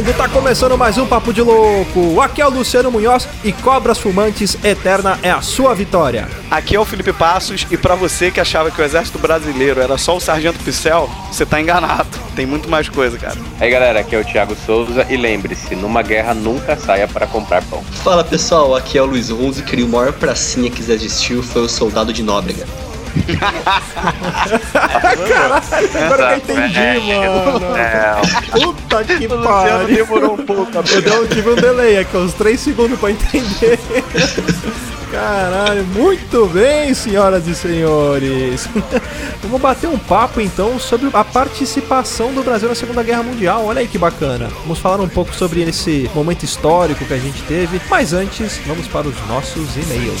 vagabundo! Tá começando mais um Papo de Louco. Aqui é o Luciano Munhoz e Cobras Fumantes Eterna é a sua vitória. Aqui é o Felipe Passos e para você que achava que o exército brasileiro era só o Sargento Pincel, você tá enganado. Tem muito mais coisa, cara. Aí galera, aqui é o Thiago Souza e lembre-se, numa guerra nunca saia para comprar pão. Fala pessoal, aqui é o Luiz Ronzo e o maior pracinha que existiu foi o Soldado de Nóbrega. Caralho, agora que eu entendi, mano. É, Puta que Luciano pariu. demorou um pouco. Eu tive um delay aqui, uns 3 segundos pra entender. Caralho, muito bem, senhoras e senhores. Vamos bater um papo então sobre a participação do Brasil na Segunda Guerra Mundial. Olha aí que bacana. Vamos falar um pouco sobre esse momento histórico que a gente teve, mas antes, vamos para os nossos e-mails.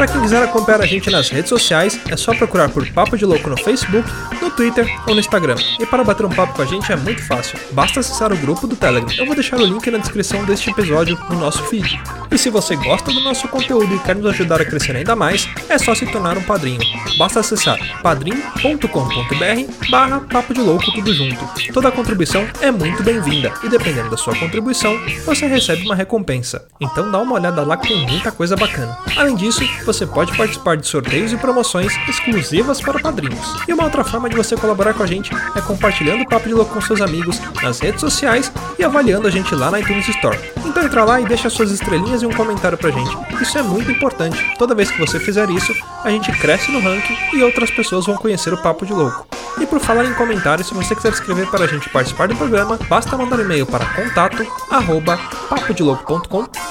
Pra quem quiser acompanhar a gente nas redes sociais, é só procurar por Papo de Louco no Facebook, no Twitter ou no Instagram. E para bater um papo com a gente é muito fácil, basta acessar o grupo do Telegram. Eu vou deixar o link na descrição deste episódio no nosso feed. E se você gosta do nosso conteúdo e quer nos ajudar a crescer ainda mais, é só se tornar um padrinho. Basta acessar padrim.com.br barra Papo de Louco tudo junto. Toda contribuição é muito bem-vinda e dependendo da sua contribuição, você recebe uma recompensa. Então dá uma olhada lá que tem muita coisa bacana. Além disso, você pode participar de sorteios e promoções exclusivas para padrinhos. E uma outra forma de você colaborar com a gente é compartilhando o Papo de Louco com seus amigos nas redes sociais e avaliando a gente lá na iTunes Store. Então entra lá e deixa suas estrelinhas e um comentário pra gente. Isso é muito importante. Toda vez que você fizer isso, a gente cresce no ranking e outras pessoas vão conhecer o Papo de Louco. E por falar em comentários, se você quiser escrever para a gente participar do programa, basta mandar um e-mail para contato arroba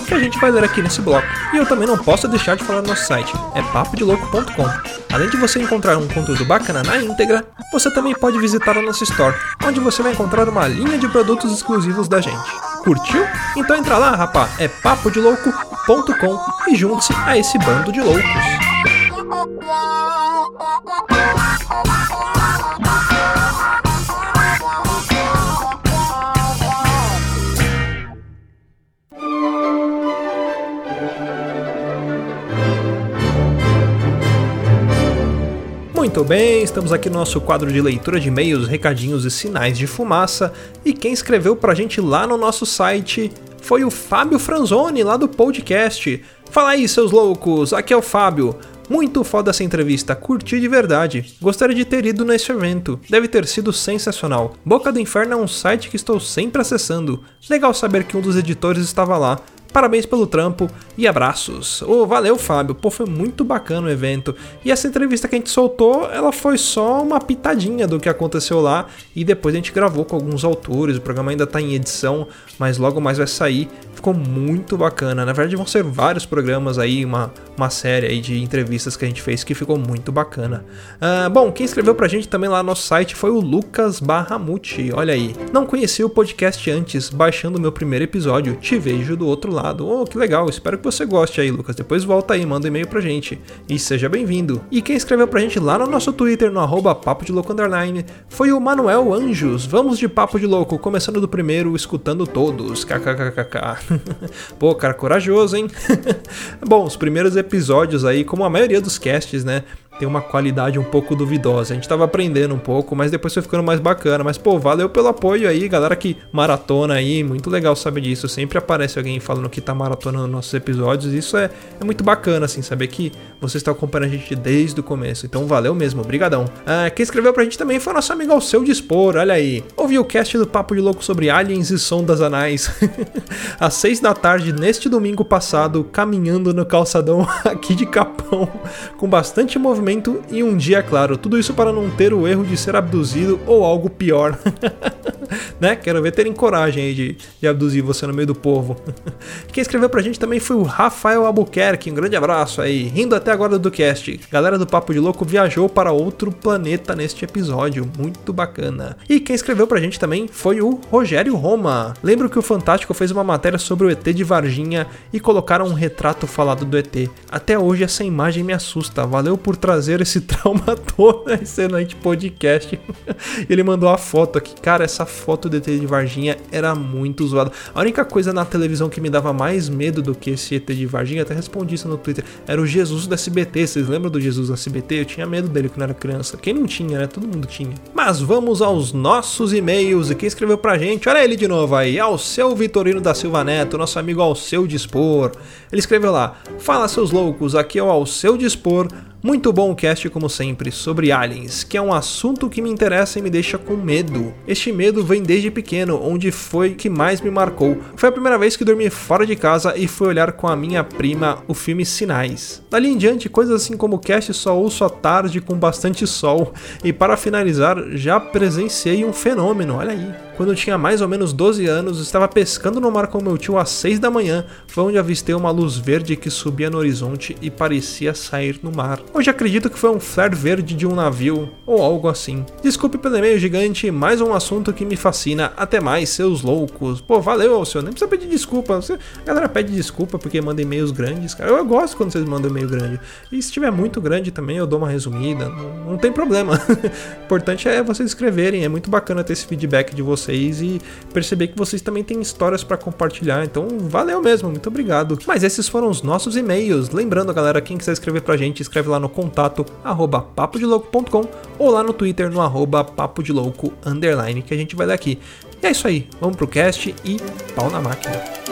que a gente vai ler aqui nesse bloco. E eu também não posso deixar de falar no nosso site, é papodelouco.com. Além de você encontrar um conteúdo bacana na íntegra, você também pode visitar o nosso store, onde você vai encontrar uma linha de produtos exclusivos da gente. Curtiu? Então entra lá, rapá, é papodelouco.com e junte-se a esse bando de loucos. Muito bem, estamos aqui no nosso quadro de leitura de e-mails, recadinhos e sinais de fumaça. E quem escreveu pra gente lá no nosso site foi o Fábio Franzoni, lá do podcast. Fala aí, seus loucos, aqui é o Fábio. Muito foda essa entrevista, curti de verdade. Gostaria de ter ido nesse evento, deve ter sido sensacional. Boca do Inferno é um site que estou sempre acessando. Legal saber que um dos editores estava lá. Parabéns pelo trampo e abraços. Ô, valeu, Fábio. Pô, foi muito bacana o evento. E essa entrevista que a gente soltou, ela foi só uma pitadinha do que aconteceu lá. E depois a gente gravou com alguns autores. O programa ainda tá em edição, mas logo mais vai sair. Ficou muito bacana. Na verdade, vão ser vários programas aí, uma, uma série aí de entrevistas que a gente fez que ficou muito bacana. Ah, bom, quem escreveu pra gente também lá no nosso site foi o Lucas Barramuti. Olha aí. Não conheci o podcast antes, baixando o meu primeiro episódio. Te vejo do outro lado. Oh, que legal. Espero que você goste aí, Lucas. Depois volta aí, manda um e-mail pra gente. E seja bem-vindo. E quem escreveu pra gente lá no nosso Twitter, no arroba Papo de Louco Underline, foi o Manuel Anjos. Vamos de Papo de Louco, começando do primeiro, escutando todos. KKKKK. Pô, cara, corajoso, hein? Bom, os primeiros episódios aí, como a maioria dos casts, né? Tem uma qualidade um pouco duvidosa. A gente tava aprendendo um pouco, mas depois foi ficando mais bacana. Mas, pô, valeu pelo apoio aí, galera que maratona aí. Muito legal saber disso. Sempre aparece alguém falando que tá maratonando nossos episódios. Isso é, é muito bacana, assim, saber que você está acompanhando a gente desde o começo. Então, valeu mesmo, brigadão. Ah, quem escreveu pra gente também foi nosso amigo Alceu Dispor, olha aí. Ouviu o cast do Papo de Louco sobre aliens e sondas anais. Às seis da tarde, neste domingo passado, caminhando no calçadão aqui de Capão, com bastante movimento e um dia claro. Tudo isso para não ter o erro de ser abduzido ou algo pior. né? Quero ver terem coragem aí de, de abduzir você no meio do povo. Quem escreveu pra gente também foi o Rafael Albuquerque. Um grande abraço aí. Rindo até agora do cast. Galera do Papo de Louco viajou para outro planeta neste episódio. Muito bacana. E quem escreveu pra gente também foi o Rogério Roma. Lembro que o Fantástico fez uma matéria sobre o ET de Varginha e colocaram um retrato falado do ET. Até hoje essa imagem me assusta. Valeu por trazer esse trauma todo excelente podcast. Ele mandou a foto aqui. Cara, essa foto do ET de Varginha era muito zoada. A única coisa na televisão que me dava mais medo do que esse ET de Varginha, até respondi isso no Twitter, era o Jesus do SBT. Vocês lembram do Jesus do SBT? Eu tinha medo dele quando era criança. Quem não tinha, né? Todo mundo tinha. Mas vamos aos nossos e-mails. E quem escreveu pra gente? Olha ele de novo aí. Ao seu Vitorino da Silva Neto, nosso amigo ao seu dispor. Ele escreveu lá: Fala seus loucos, aqui é o ao seu dispor. Muito bom o cast, como sempre, sobre aliens, que é um assunto que me interessa e me deixa com medo. Este medo vem desde pequeno, onde foi que mais me marcou. Foi a primeira vez que dormi fora de casa e fui olhar com a minha prima o filme Sinais. Dali em diante, coisas assim como cast só ouço à tarde com bastante sol. E para finalizar, já presenciei um fenômeno, olha aí. Quando eu tinha mais ou menos 12 anos, estava pescando no mar com meu tio às 6 da manhã, foi onde avistei uma luz verde que subia no horizonte e parecia sair no mar. Hoje acredito que foi um flare verde de um navio ou algo assim. Desculpe pelo e-mail gigante, mais um assunto que me fascina. Até mais, seus loucos. Pô, valeu, Alceu. Nem precisa pedir desculpa. A galera pede desculpa porque manda e-mails grandes, cara. Eu gosto quando vocês mandam e-mail grande. E se tiver muito grande também, eu dou uma resumida. Não, não tem problema. o importante é vocês escreverem. É muito bacana ter esse feedback de vocês e perceber que vocês também têm histórias para compartilhar. Então, valeu mesmo, muito obrigado. Mas esses foram os nossos e-mails. Lembrando, galera, quem quiser escrever pra gente, escreve lá no contato arroba papodelouco.com ou lá no Twitter no arroba papodelouco underline que a gente vai ler aqui. E é isso aí, vamos pro cast e pau na máquina.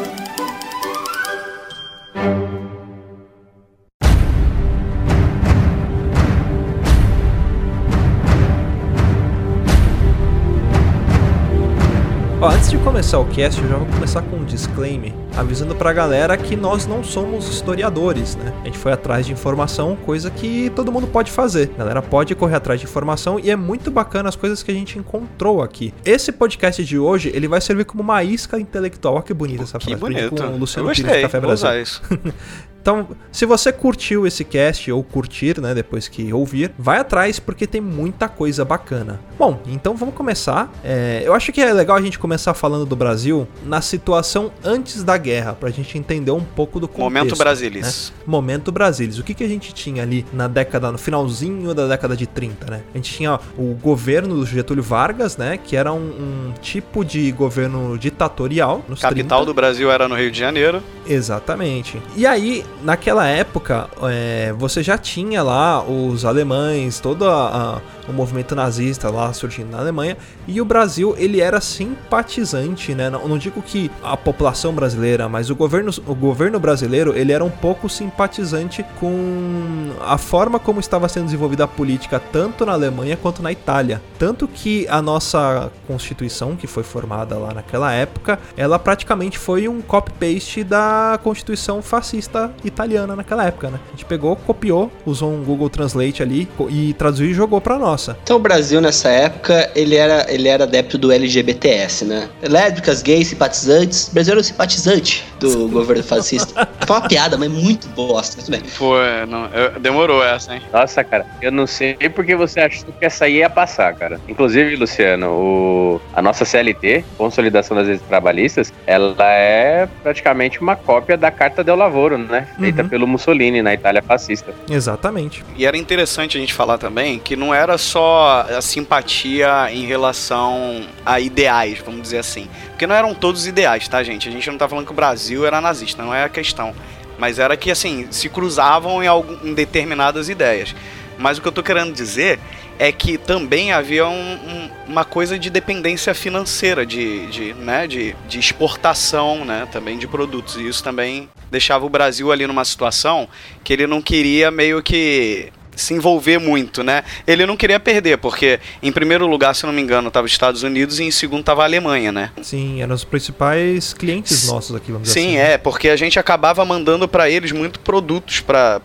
Ó, antes de começar o cast, eu já vou começar com um disclaimer, avisando pra galera que nós não somos historiadores, né? A gente foi atrás de informação, coisa que todo mundo pode fazer. A galera pode correr atrás de informação e é muito bacana as coisas que a gente encontrou aqui. Esse podcast de hoje, ele vai servir como uma isca intelectual. Olha que bonita essa Que frase. bonito. Com o Luciano eu Pires gostei, do Café vou Brasil. usar isso. Então, se você curtiu esse cast ou curtir, né, depois que ouvir, vai atrás porque tem muita coisa bacana. Bom, então vamos começar. É, eu acho que é legal a gente começar falando do Brasil na situação antes da guerra, pra gente entender um pouco do contexto. Momento né? Brasilis. Momento Brasilis. O que, que a gente tinha ali na década, no finalzinho da década de 30, né? A gente tinha o governo do Getúlio Vargas, né? Que era um, um tipo de governo ditatorial. Capital 30. do Brasil era no Rio de Janeiro. Exatamente. E aí, naquela época, é, você já tinha lá os alemães, todo a- a- o movimento nazista lá surgindo na Alemanha, e o Brasil, ele era simpatizante, né? Não, não digo que a população brasileira, mas o governo, o governo brasileiro, ele era um pouco simpatizante com a forma como estava sendo desenvolvida a política tanto na Alemanha quanto na Itália. Tanto que a nossa Constituição, que foi formada lá naquela época, ela praticamente foi um copy-paste da Constituição fascista italiana naquela época, né? A gente pegou, copiou, usou um Google Translate ali e traduziu e jogou pra nossa. Então o Brasil nessa época, ele era, ele era adepto do LGBTS, né? Lésbicas, gays, simpatizantes. O Brasil era um simpatizante do governo fascista. Foi uma piada, mas muito bosta. Tudo bem. Foi, não, eu- demorou essa, hein? Nossa, cara, eu não sei porque você achou que essa aí ia passar, cara. Inclusive, Luciano, o- a nossa CLT, Consolidação das Leis Trabalhistas, ela é praticamente uma cópia da Carta del Lavoro, né? Feita Uhum. pelo Mussolini na Itália fascista. Exatamente. E era interessante a gente falar também que não era só a simpatia em relação a ideais, vamos dizer assim. Porque não eram todos ideais, tá, gente? A gente não tá falando que o Brasil era nazista, não é a questão. Mas era que, assim, se cruzavam em, algum, em determinadas ideias. Mas o que eu tô querendo dizer é que também havia um- um- uma coisa de dependência financeira, de, de, né, de, de exportação né, também de produtos. E isso também deixava o Brasil ali numa situação que ele não queria meio que se envolver muito, né? Ele não queria perder, porque em primeiro lugar, se não me engano, estava os Estados Unidos e em segundo estava a Alemanha, né? Sim, eram os principais clientes S- nossos aqui, vamos dizer Sim, assim. é, porque a gente acabava mandando para eles muito produtos para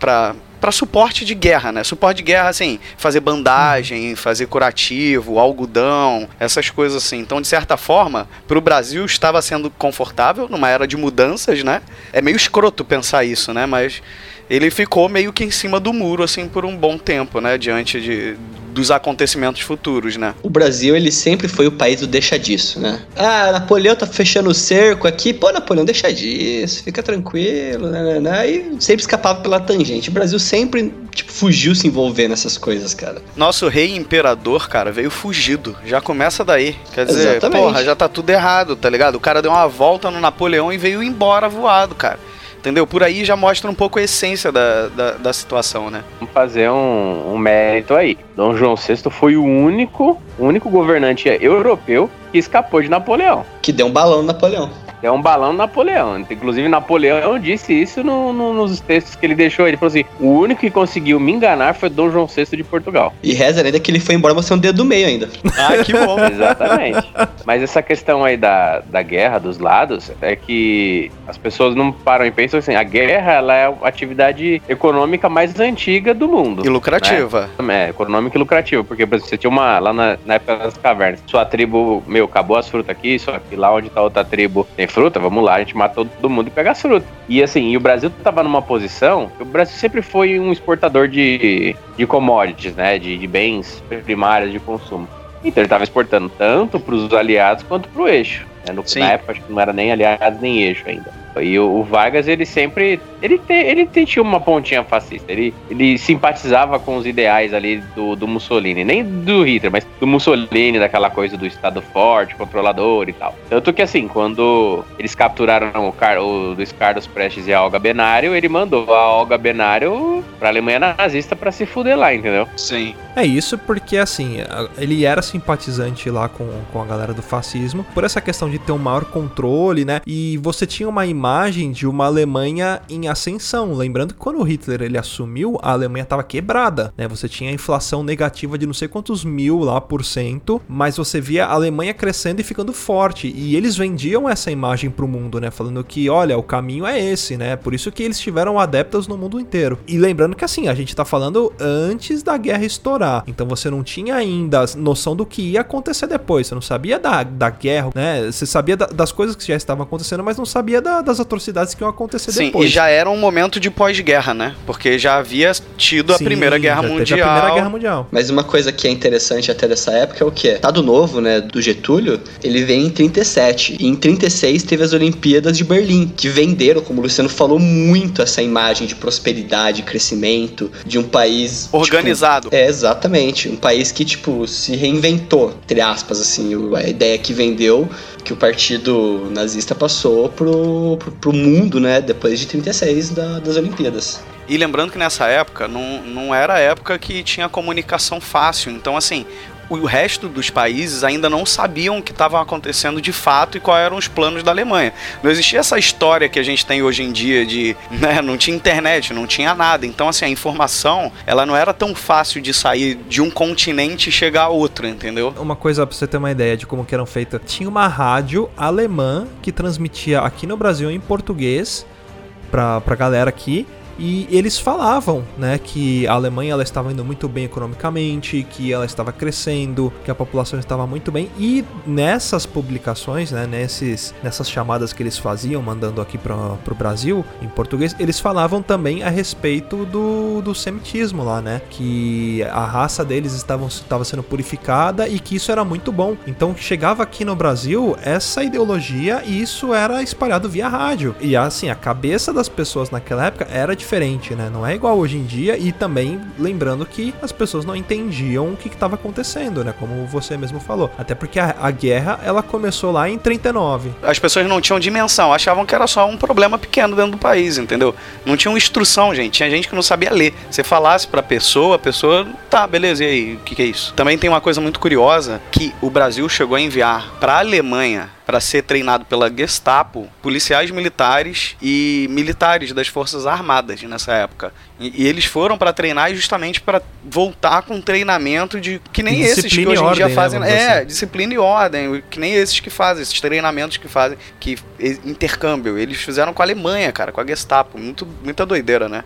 para suporte de guerra, né? Suporte de guerra, assim, fazer bandagem, fazer curativo, algodão, essas coisas assim. Então, de certa forma, para o Brasil estava sendo confortável numa era de mudanças, né? É meio escroto pensar isso, né? Mas ele ficou meio que em cima do muro, assim, por um bom tempo, né? Diante de, dos acontecimentos futuros, né? O Brasil, ele sempre foi o país do deixa disso, né? Ah, Napoleão tá fechando o cerco aqui. Pô, Napoleão, deixa disso, fica tranquilo, né, né, né. E sempre escapava pela tangente. O Brasil sempre, tipo, fugiu se envolver nessas coisas, cara. Nosso rei imperador, cara, veio fugido. Já começa daí. Quer dizer, Exatamente. porra, já tá tudo errado, tá ligado? O cara deu uma volta no Napoleão e veio embora voado, cara. Entendeu? Por aí já mostra um pouco a essência da, da, da situação, né? Vamos fazer um, um mérito aí. Dom João VI foi o único, o único governante europeu que escapou de Napoleão. Que deu um balão no Napoleão. É um balão do Napoleão. Inclusive, Napoleão disse isso no- no- nos textos que ele deixou. Ele falou assim: o único que conseguiu me enganar foi Dom João VI de Portugal. E reza ainda que ele foi embora mostrando o dedo do meio ainda. Ah, que bom. Exatamente. Mas essa questão aí da, da guerra dos lados é que as pessoas não param e pensam assim: a guerra ela é a atividade econômica mais antiga do mundo. E lucrativa. É, econômica e lucrativa, porque por exemplo, você tinha uma lá na, na época das cavernas, sua tribo, meu, acabou as frutas aqui, só que lá onde tá outra tribo tem fruta, vamos lá, a gente mata todo mundo e pega as frutas. E assim, e o Brasil tava numa posição, o Brasil sempre foi um exportador de, de commodities, né, de, de bens primários de consumo. Então ele tava exportando tanto para os aliados quanto para o eixo. né? No, na época acho que não era nem aliados nem eixo ainda. E o, o Vargas, ele sempre. Ele, te, ele tinha uma pontinha fascista. Ele, ele simpatizava com os ideais ali do, do Mussolini. Nem do Hitler, mas do Mussolini, daquela coisa do Estado forte, controlador e tal. Tanto que, assim, quando eles capturaram o, Car, o Luiz Carlos Prestes e a Olga Benário, ele mandou a Olga Benário pra Alemanha nazista pra se fuder lá, entendeu? Sim. É isso porque, assim, ele era simpatizante lá com, com a galera do fascismo, por essa questão de ter um maior controle, né? E você tinha uma imagem de uma Alemanha em ascensão. Lembrando que quando o Hitler ele assumiu, a Alemanha estava quebrada, né? Você tinha inflação negativa de não sei quantos mil lá por cento, mas você via a Alemanha crescendo e ficando forte. E eles vendiam essa imagem pro mundo, né? Falando que, olha, o caminho é esse, né? Por isso que eles tiveram adeptos no mundo inteiro. E lembrando que, assim, a gente tá falando antes da guerra estourar. Então você não tinha ainda noção do que ia acontecer depois. Você não sabia da, da guerra, né? Você sabia da- das coisas que já estavam acontecendo, mas não sabia da- atrocidades que iam acontecer Sim, depois. e já era um momento de pós-guerra, né? Porque já havia tido a Sim, Primeira Guerra já teve Mundial. A Primeira Guerra Mundial. Mas uma coisa que é interessante até dessa época é o que? Estado Novo, né, do Getúlio, ele vem em 37. E em 36 teve as Olimpíadas de Berlim, que venderam, como o Luciano falou, muito essa imagem de prosperidade, crescimento, de um país... tipo, Organizado. é, exatamente. Um país que, tipo, se reinventou, entre aspas, assim. A ideia que vendeu, que o partido nazista passou pro, pro, pro mundo, né, depois de 36 da- das Olimpíadas. E lembrando que nessa época não, não era a época que tinha comunicação fácil. Então, assim, o resto dos países ainda não sabiam o que estava acontecendo de fato e quais eram os planos da Alemanha. Não existia essa história que a gente tem hoje em dia de, né, não tinha internet, não tinha nada. Então, assim, a informação, ela não era tão fácil de sair de um continente e chegar a outro, entendeu? Uma coisa pra você ter uma ideia de como que eram feitas. Tinha uma rádio alemã que transmitia aqui no Brasil em português pra, pra galera aqui. E eles falavam, né, que a Alemanha ela estava indo muito bem economicamente, que ela estava crescendo, que a população estava muito bem. E nessas publicações, né, nesses, nessas chamadas que eles faziam, mandando aqui para o Brasil, em português, eles falavam também a respeito do, do semitismo lá, né, que a raça deles estavam, estava sendo purificada e que isso era muito bom. Então chegava aqui no Brasil essa ideologia e isso era espalhado via rádio. E assim, a cabeça das pessoas naquela época era diferente, né? Não é igual hoje em dia e também lembrando que as pessoas não entendiam o que estava acontecendo, né? Como você mesmo falou. Até porque a, a guerra, ela começou lá em 39. As pessoas não tinham dimensão, achavam que era só um problema pequeno dentro do país, entendeu? Não tinham instrução, gente. Tinha gente que não sabia ler. Você falasse pra pessoa, a pessoa, tá, beleza, e aí, o que, que é isso? Também tem uma coisa muito curiosa que o Brasil chegou a enviar pra Alemanha para ser treinado pela Gestapo, policiais militares e militares das Forças Armadas nessa época. E, e eles foram para treinar justamente para voltar com treinamento de que nem De esses que disciplina hoje em dia ordem, né, fazem. dizer é, assim. disciplina e ordem, que nem esses que fazem, esses treinamentos que fazem, que intercâmbio. Eles fizeram com a Alemanha, cara, com a Gestapo. Muito, muita doideira, né?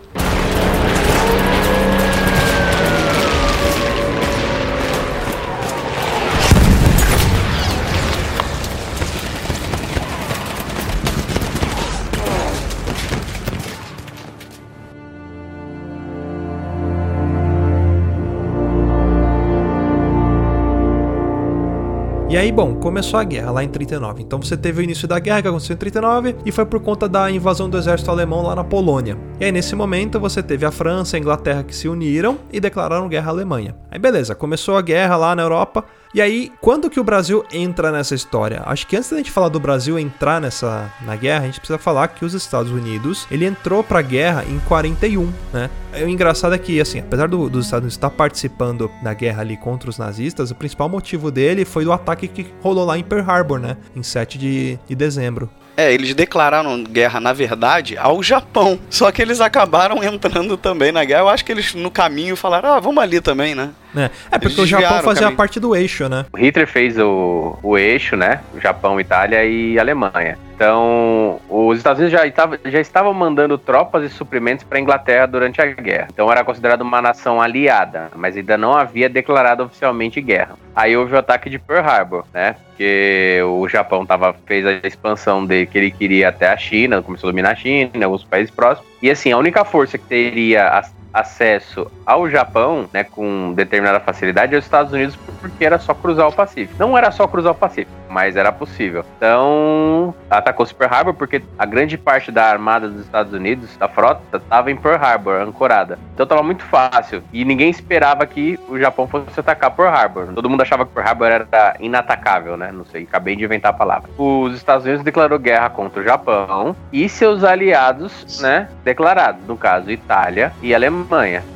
Aí, bom, começou a guerra lá em 39. Então você teve o início da guerra que aconteceu em 39 e foi por conta da invasão do exército alemão lá na Polônia. E aí nesse momento você teve a França e a Inglaterra que se uniram e declararam guerra à Alemanha. Aí beleza, começou a guerra lá na Europa. E aí, quando que o Brasil entra nessa história? Acho que antes da gente falar do Brasil entrar nessa na guerra, a gente precisa falar que os Estados Unidos, ele entrou pra guerra em 41, né? O engraçado é que, assim, apesar do, dos Estados Unidos estar participando da guerra ali contra os nazistas, o principal motivo dele foi do ataque que rolou lá em Pearl Harbor, né? Em 7 de, de dezembro. É, eles declararam guerra, na verdade, ao Japão. Só que eles acabaram entrando também na guerra. Eu acho que eles, no caminho, falaram, ah, vamos ali também, né? É, é porque o Japão fazia parte do eixo, né? O Hitler fez o, o eixo, né? Japão, Itália e Alemanha. Então, os Estados Unidos já, estava, já estavam mandando tropas e suprimentos para a Inglaterra durante a guerra. Então, era considerado uma nação aliada, mas ainda não havia declarado oficialmente guerra. Aí houve o ataque de Pearl Harbor, né? Porque o Japão tava, fez a expansão de que ele queria até a China, começou a dominar a China, alguns países próximos. E assim, a única força que teria acesso ao Japão, né, com determinada facilidade, é os Estados Unidos, porque era só cruzar o Pacífico. Não era só cruzar o Pacífico, mas era possível. Então, atacou Pearl Harbor porque a grande parte da armada dos Estados Unidos, da frota, estava em Pearl Harbor, ancorada. Então estava muito fácil e ninguém esperava que o Japão fosse atacar Pearl Harbor. Todo mundo achava que Pearl Harbor era inatacável, né? Não sei, acabei de inventar a palavra. Os Estados Unidos declarou guerra contra o Japão e seus aliados, né, declarados, no caso Itália e Alemanha.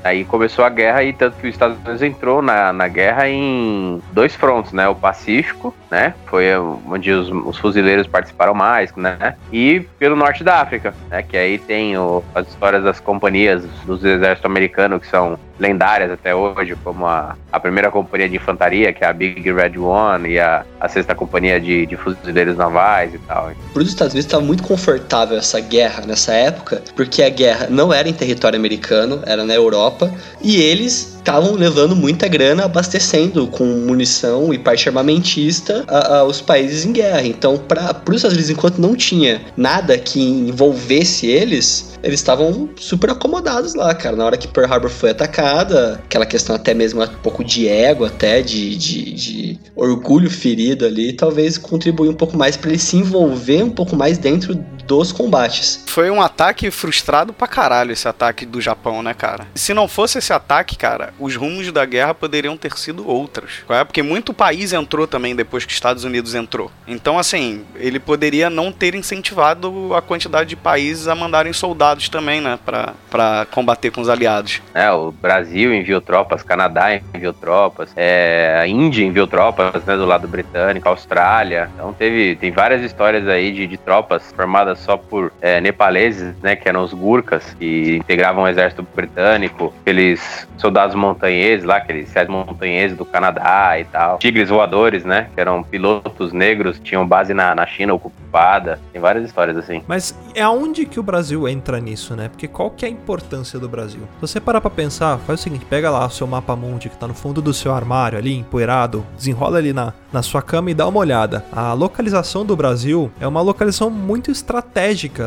Aí começou a guerra e tanto que os Estados Unidos entrou na, na guerra em dois frontos, né? O Pacífico, né? Foi onde os, os fuzileiros participaram mais, né? E pelo norte da África, né? Que aí tem o, as histórias das companhias dos exércitos americanos que são lendárias até hoje, como a, a primeira companhia de infantaria, que é a Big Red One, e a, a sexta companhia de, de fuzileiros navais e tal. Para os Estados Unidos estava muito confortável essa guerra nessa época, porque a guerra não era em território americano, era na Europa, e eles estavam levando muita grana, abastecendo com munição e parte armamentista a, a, os países em guerra. Então, para os Estados Unidos, enquanto não tinha nada que envolvesse eles, eles estavam super acomodados lá, cara. Na hora que Pearl Harbor foi atacada, aquela questão até mesmo um pouco de ego, até de, de, de orgulho ferido ali, talvez contribui um pouco mais para ele se envolver um pouco mais dentro dos combates. Foi um ataque frustrado pra caralho esse ataque do Japão, né, cara? Se não fosse esse ataque, cara, os rumos da guerra poderiam ter sido outros. É? Porque muito país entrou também depois que os Estados Unidos entrou. Então, assim, ele poderia não ter incentivado a quantidade de países a mandarem soldados também, né, pra, pra combater com os aliados. É, o Brasil enviou tropas, Canadá enviou tropas, é, a Índia enviou tropas, né, do lado britânico, Austrália. Então teve, tem várias histórias aí de, de tropas formadas só por é, nepaleses, né, que eram os Gurkhas, que integravam o exército britânico, aqueles soldados montanheses lá, aqueles ciais montanheses do Canadá e tal, tigres voadores, né, que eram pilotos negros, tinham base na, na China ocupada, tem várias histórias assim. Mas é aonde que o Brasil entra nisso, né? Porque qual que é a importância do Brasil? Se você parar pra pensar, faz o seguinte, pega lá o seu mapa mundi que tá no fundo do seu armário ali, empoeirado, desenrola ali na, na sua cama e dá uma olhada. A localização do Brasil é uma localização muito estratégica,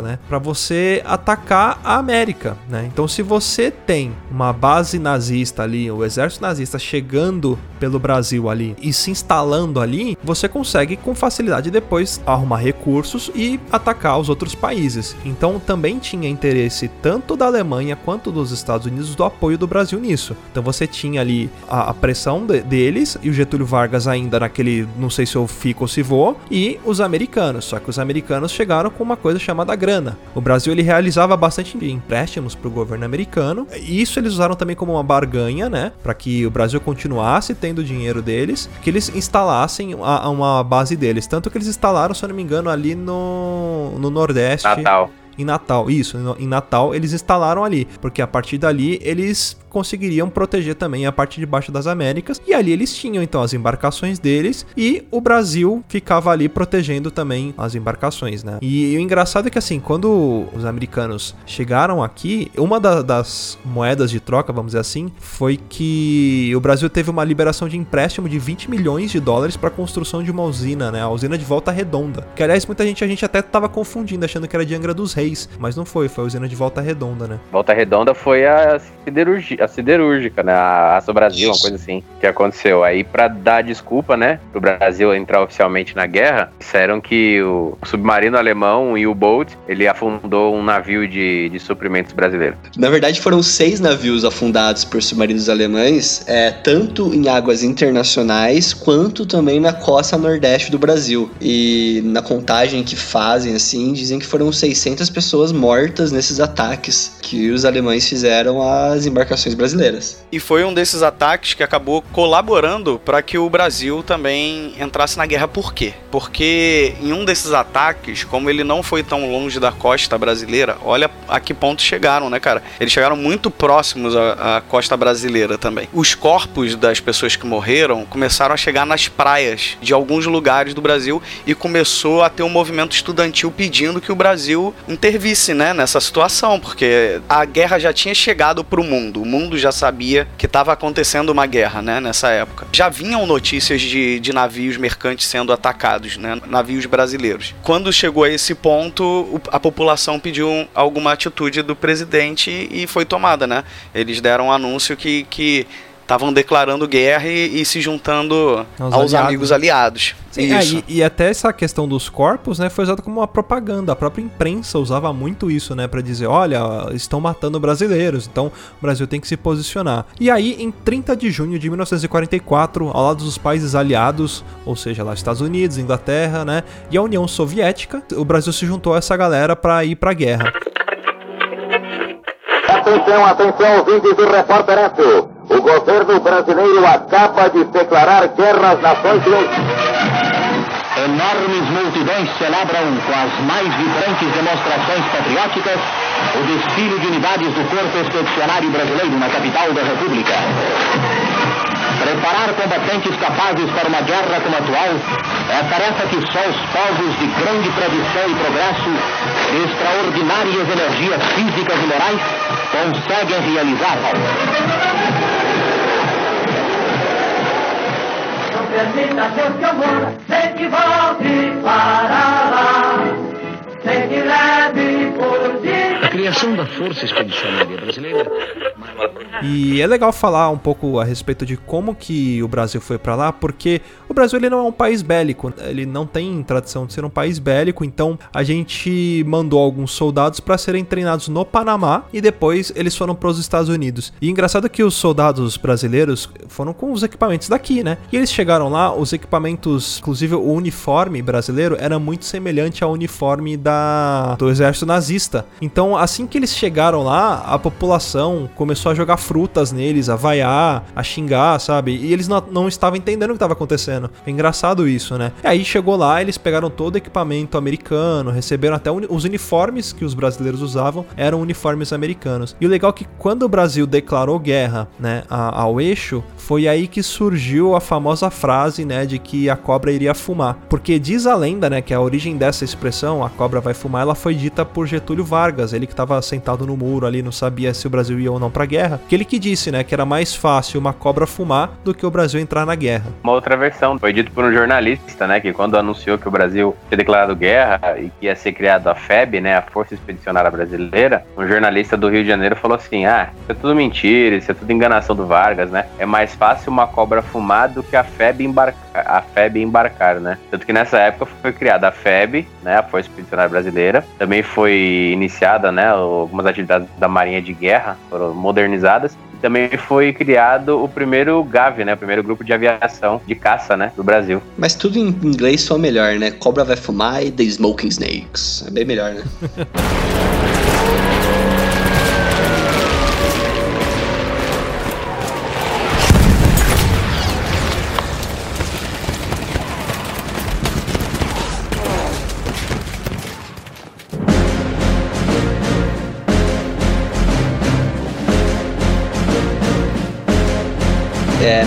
né, para você atacar a América, né? Então, se você tem uma base nazista ali, o exército nazista chegando pelo Brasil ali e se instalando ali, você consegue com facilidade depois arrumar recursos e atacar os outros países. Então, também tinha interesse tanto da Alemanha quanto dos Estados Unidos do apoio do Brasil nisso. Então, você tinha ali a, a pressão de, deles e o Getúlio Vargas ainda naquele não sei se eu fico ou se vou, e os americanos. Só que os americanos chegaram com uma coisa chamada grana. O Brasil ele realizava bastante empréstimos para o governo americano, e isso eles usaram também como uma barganha, né, para que o Brasil continuasse tendo dinheiro deles, que eles instalassem a, a uma base deles. Tanto que eles instalaram, se eu não me engano, ali no, no Nordeste. Natal. Em Natal, isso, em Natal eles instalaram ali, porque a partir dali eles conseguiriam proteger também a parte de baixo das Américas. E ali eles tinham então as embarcações deles e o Brasil ficava ali protegendo também as embarcações, né? E, o engraçado é que assim, quando os americanos chegaram aqui, uma da, das moedas de troca, vamos dizer assim, foi que o Brasil teve uma liberação de empréstimo de 20 milhões de dólares para a construção de uma usina, né? A usina de Volta Redonda. Que aliás, muita gente a gente até estava confundindo, achando que era de Angra dos Reis 10, mas não foi, foi a usina de Volta Redonda, né? Volta Redonda foi a, a siderúrgica, né? A Aço Brasil, uma coisa assim, que aconteceu. Aí, para dar desculpa, né, pro Brasil entrar oficialmente na guerra, disseram que o submarino alemão e o Bolt, ele afundou um navio de, de suprimentos brasileiro. Na verdade, foram seis navios afundados por submarinos alemães, é, tanto em águas internacionais quanto também na costa nordeste do Brasil. E na contagem que fazem, assim, dizem que foram 600 pessoas mortas nesses ataques que os alemães fizeram às embarcações brasileiras. E foi um desses ataques que acabou colaborando para que o Brasil também entrasse na guerra. Por quê? Porque em um desses ataques, como ele não foi tão longe da costa brasileira, olha a que ponto chegaram, né, cara? Eles chegaram muito próximos à, à costa brasileira também. Os corpos das pessoas que morreram começaram a chegar nas praias de alguns lugares do Brasil e começou a ter um movimento estudantil pedindo que o Brasil intervisse, né, nessa situação, porque a guerra já tinha chegado para o mundo. O mundo já sabia que estava acontecendo uma guerra, né, nessa época. Já vinham notícias de, de navios mercantes sendo atacados, né, navios brasileiros. Quando chegou a esse ponto, a população pediu alguma atitude do presidente e foi tomada, né? Eles deram um anúncio que, que estavam declarando guerra e, e se juntando Aos aos, aliados. amigos aliados. Sim, é, Isso. e, e até essa questão dos corpos, né, foi usada como uma propaganda. A própria imprensa usava muito isso, né, para dizer, olha, estão matando brasileiros, então o Brasil tem que se posicionar. E aí, em 30 de junho de 1944, ao lado dos países aliados, ou seja, lá Estados Unidos, Inglaterra, né, e a União Soviética, o Brasil se juntou a essa galera para ir para guerra. Atenção, atenção, ouvintes do Repórter Eto. O governo brasileiro acaba de declarar guerra às Nações Unidas. Enormes multidões celebram com as mais vibrantes demonstrações patrióticas o desfile de unidades do Corpo Expedicionário Brasileiro na capital da República. Preparar combatentes capazes para uma guerra como a atual é a tarefa que só os povos de grande tradição e progresso, de extraordinárias energias físicas e morais, conseguem realizar. Permita, Deus que eu morra, sem que volte para lá, criação da Força Expedicionária Brasileira E é legal falar um pouco a respeito de como que o Brasil foi pra lá, porque o Brasil ele não é um país bélico, ele não tem tradição de ser um país bélico, então a gente mandou alguns soldados para serem treinados no Panamá e depois eles foram para os Estados Unidos. E engraçado que os soldados brasileiros foram com os equipamentos daqui, né? E eles chegaram lá, os equipamentos, inclusive o uniforme brasileiro era muito semelhante ao uniforme da do exército nazista. Então, assim que eles chegaram lá, a população começou a jogar frutas neles, a vaiar, a xingar, sabe? E eles não, não estavam entendendo o que estava acontecendo. É engraçado isso, né? E aí chegou lá, eles pegaram todo o equipamento americano, receberam até uni- os uniformes que os brasileiros usavam, eram uniformes americanos. E o legal é que quando o Brasil declarou guerra, né, ao eixo, foi aí que surgiu a famosa frase, né, de que a cobra iria fumar. Porque diz a lenda, né, que a origem dessa expressão, a cobra vai fumar, ela foi dita por Getúlio Vargas, ele que estava sentado no muro ali, não sabia se o Brasil ia ou não pra guerra, que ele que disse, né, que era mais fácil uma cobra fumar do que o Brasil entrar na guerra. Uma outra versão foi dito por um jornalista, né, que quando anunciou que o Brasil tinha declarado guerra e que ia ser criado a FEB, né, a Força Expedicionária Brasileira, um jornalista do Rio de Janeiro falou assim: "Ah, isso é tudo mentira, isso é tudo enganação do Vargas, né? É mais fácil uma cobra fumar do que a FEB embarcar, a FEB embarcar, né? Tanto que nessa época foi criada a FEB, né, a Força Expedicionária Brasileira. Também foi iniciada, né, algumas atividades da Marinha de Guerra foram modernizadas e também foi criado o primeiro GAV, né? O primeiro grupo de aviação de caça, né? Do Brasil. Mas tudo em inglês só melhor, né? Cobra vai fumar e The Smoking Snakes. É bem melhor, né?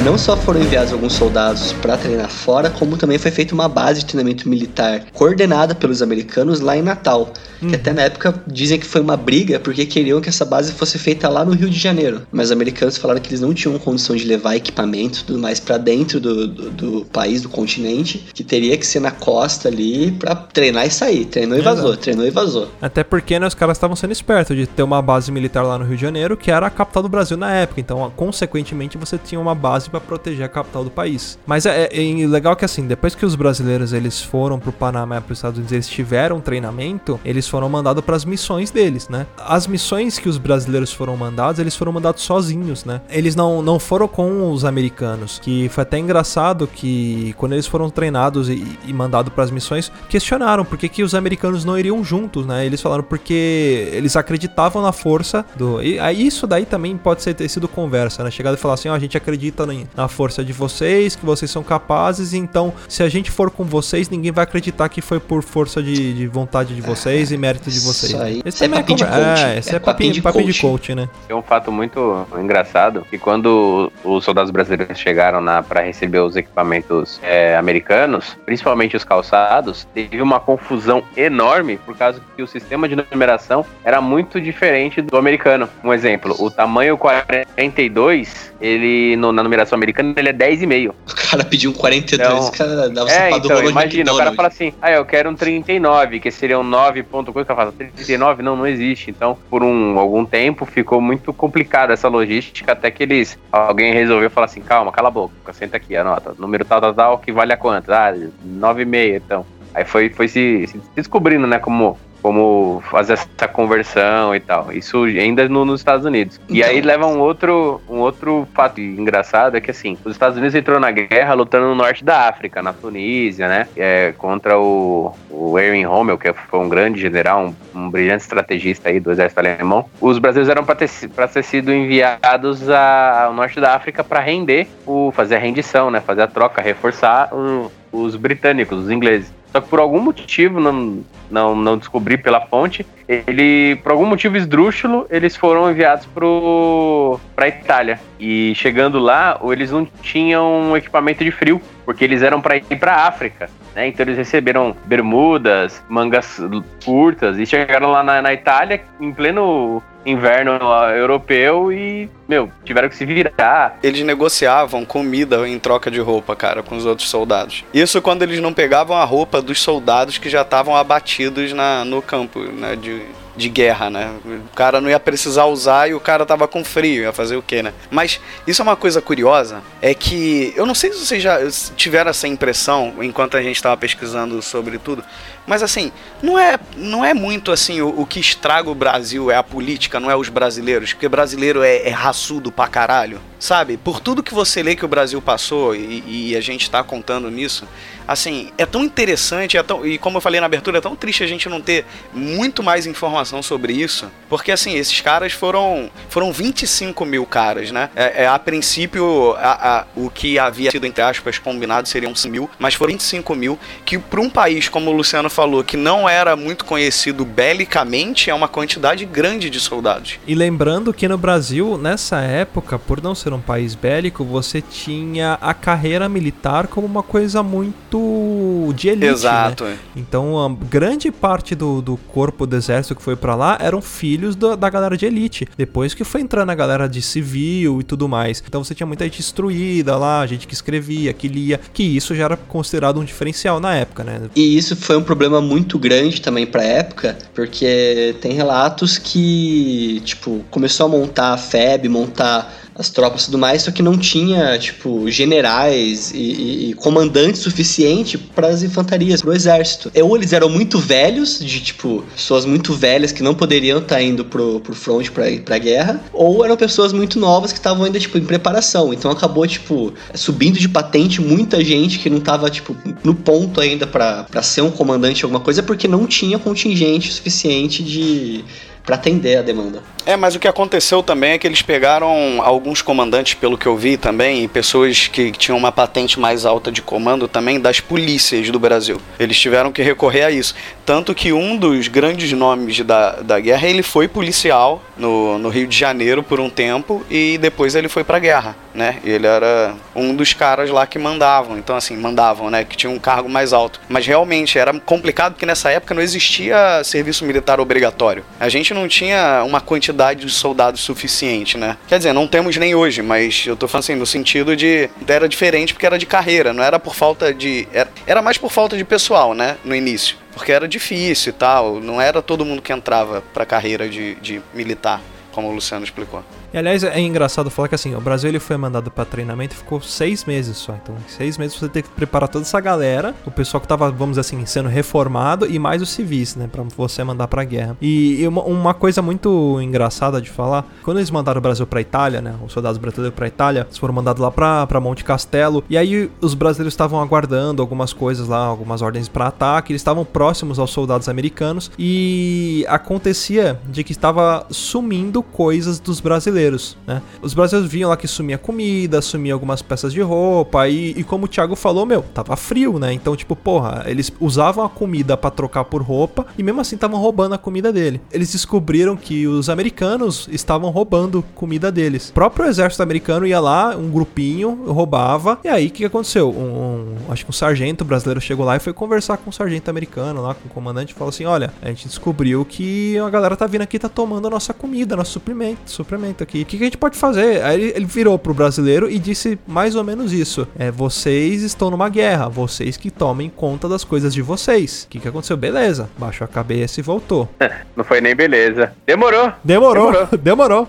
não só foram enviados alguns soldados para treinar fora, como também foi feita uma base de treinamento militar coordenada pelos americanos lá em Natal. Que até na época dizem que foi uma briga porque queriam que essa base fosse feita lá no Rio de Janeiro. Mas os americanos falaram que eles não tinham condição de levar equipamento tudo mais para dentro do, do, do país, do continente, que teria que ser na costa ali para treinar e sair. Treinou e vazou, Exato. treinou e vazou. Até porque né, os caras estavam sendo espertos de ter uma base militar lá no Rio de Janeiro, que era a capital do Brasil na época. Então, consequentemente, você tinha uma base para proteger a capital do país. Mas é, é- é legal que assim, depois que os brasileiros eles foram pro Panamá e para os Estados Unidos, eles tiveram treinamento, eles foram mandados para as missões deles, né? As missões que os brasileiros foram mandados, eles foram mandados sozinhos, né? Eles não, não foram com os americanos, que foi até engraçado que quando eles foram treinados e, e mandados para as missões, questionaram por que, que os americanos não iriam juntos, né? Eles falaram porque eles acreditavam na força do. E isso daí também pode ser ter sido conversa, né? Chegado e falar assim, ó, a gente acredita em- na força de vocês, que vocês são capazes, então se a gente for com vocês, ninguém vai acreditar que foi por força de, de vontade de vocês e mérito de vocês. Isso aí. Esse é também papinho de coach. É, esse é, É papinho de papinho, papinho de coach. coach, né? Tem um fato muito engraçado que quando os soldados brasileiros chegaram para receber os equipamentos é, americanos, principalmente os calçados, teve uma confusão enorme por causa que o sistema de numeração era muito diferente do americano. Um exemplo, o tamanho 42, ele no- na numeração americana ele é 10,5. O cara pediu um 42, Então, cara dava É, então, imagina, o cara fala assim, ah, eu quero um 39, que seria um 9 ponto coisa, o cara fala, 39? Não, não existe. Então, por um, algum tempo, ficou muito complicado essa logística, até que eles, alguém resolveu falar assim, calma, cala a boca, senta aqui, anota, número tal, tal, tal, que vale a quanto? Ah, 9,5, então. Aí foi, foi se, se descobrindo, né, como, como fazer essa conversão e tal. Isso ainda no- nos Estados Unidos. E Então. aí leva um outro, um outro fato engraçado, é que assim, os Estados Unidos entrou na guerra lutando no norte da África, na Tunísia, né, é, contra o, o Erwin Rommel, que foi um grande general, um, um brilhante estrategista aí do exército alemão. Os brasileiros eram para ter, pra ter sido enviados a- ao norte da África para render, o, fazer a rendição, né, fazer a troca, reforçar o- os britânicos, os ingleses. Só que por algum motivo, não, não, não descobri pela fonte, ele, por algum motivo esdrúxulo, eles foram enviados pro, pra Itália. E chegando lá, eles não tinham equipamento de frio, porque eles eram para ir pra África. Né? Então eles receberam bermudas, mangas curtas, e chegaram lá na, na Itália, em pleno inverno europeu, e, meu, tiveram que se virar. Eles negociavam comida em troca de roupa, cara, com os outros soldados. Isso quando eles não pegavam a roupa dos soldados que já estavam abatidos na, no campo, né, de, de guerra, né? O cara não ia precisar usar e o cara tava com frio, ia fazer o quê, né? Mas isso é uma coisa curiosa, é que eu não sei se vocês já tiveram essa impressão enquanto a gente tava pesquisando sobre tudo, mas assim, não é, não é muito assim, o, o que estraga o Brasil é a política, não é os brasileiros, porque brasileiro é, é raçudo pra caralho, sabe? Por tudo que você lê que o Brasil passou e, e a gente tá contando nisso, assim, é tão interessante, é tão, e como eu falei na abertura, é tão triste a gente não ter muito mais informação sobre isso, porque assim, esses caras foram, foram 25 mil caras, né? É, é, a princípio, a- a- o que havia sido, entre aspas, combinado seriam 5 mil, mas foram 25 mil, que para um país, como o Luciano falou, que não era muito conhecido belicamente, é uma quantidade grande de soldados. E lembrando que no Brasil, nessa época, por não ser um país bélico, você tinha a carreira militar como uma coisa muito de elite, Exato. né? Então, a grande parte do, do corpo do exército que foi pra lá eram filhos da, da galera de elite. Depois que foi entrando a galera de civil e tudo mais. Então você tinha muita gente instruída lá, gente que escrevia, que lia, que isso já era considerado um diferencial na época, né? E isso foi um problema muito grande também pra época, porque tem relatos que, tipo, começou a montar a FEB, montar as tropas e tudo mais, só que não tinha, tipo, generais e, e- e comandantes suficiente para as infantarias, pro exército. Ou eles eram muito velhos, de, tipo, pessoas muito velhas que não poderiam estar indo pro, pro front pra, pra guerra, ou eram pessoas muito novas que estavam ainda, tipo, em preparação. Então acabou, tipo, subindo de patente muita gente que não tava, tipo, no ponto ainda pra ser um comandante alguma coisa, porque não tinha contingente suficiente de para atender a demanda. É, mas o que aconteceu também é que eles pegaram alguns comandantes, pelo que eu vi também, e pessoas que tinham uma patente mais alta de comando também das polícias do Brasil. Eles tiveram que recorrer a isso. Tanto que um dos grandes nomes da, da guerra, ele foi policial no, no Rio de Janeiro por um tempo e depois ele foi pra guerra, né? Ele era um dos caras lá que mandavam. Então, assim, mandavam, né? Que tinha um cargo mais alto. Mas realmente era complicado porque nessa época não existia serviço militar obrigatório. A gente não tinha uma quantidade de soldados suficiente, né? Quer dizer, não temos nem hoje, mas eu tô falando assim, no sentido de. Era diferente porque era de carreira, não era por falta de. Era, era mais por falta de pessoal, né? No início. Porque era difícil e tal. Não era todo mundo que entrava pra carreira de, de militar, como o Luciano explicou. E aliás, é engraçado falar que assim, o Brasil ele foi mandado pra treinamento e ficou seis meses só. Então, seis meses você tem que preparar toda essa galera, o pessoal que tava, vamos dizer assim, sendo reformado e mais os civis, né? Pra você mandar pra guerra. E, uma, uma coisa muito engraçada de falar, quando eles mandaram o Brasil pra Itália, né? Os soldados brasileiros pra Itália, eles foram mandados lá pra Monte Castelo. E aí os brasileiros estavam aguardando algumas coisas lá, algumas ordens pra ataque. Eles estavam próximos aos soldados americanos. E acontecia de que estava sumindo coisas dos brasileiros brasileiros, né? Os brasileiros vinham lá que sumia comida, sumia algumas peças de roupa e, e como o Thiago falou, meu, tava frio, né? Então, tipo, porra, eles usavam a comida para trocar por roupa e mesmo assim estavam roubando a comida dele. Eles descobriram que os americanos estavam roubando comida deles. O próprio exército americano ia lá, um grupinho, roubava. E aí, o que aconteceu? Um, um, acho que um sargento brasileiro chegou lá e foi conversar com um sargento americano lá, com o comandante, e falou assim: Olha, a gente descobriu que a galera tá vindo aqui tá tomando a nossa comida, nosso suplemento, suplemento aqui. O que, que a gente pode fazer? Aí ele, virou pro brasileiro e disse mais ou menos isso: É, vocês estão numa guerra, vocês que tomem conta das coisas de vocês. O que, que aconteceu? Beleza, baixou a cabeça e voltou. Não foi nem beleza. Demorou. Demorou, demorou.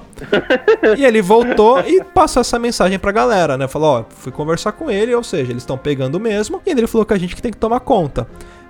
e ele voltou e passou essa mensagem pra galera, né? Falou, ó, fui conversar com ele, ou seja, eles estão pegando mesmo. E ele falou que a gente que tem que tomar conta.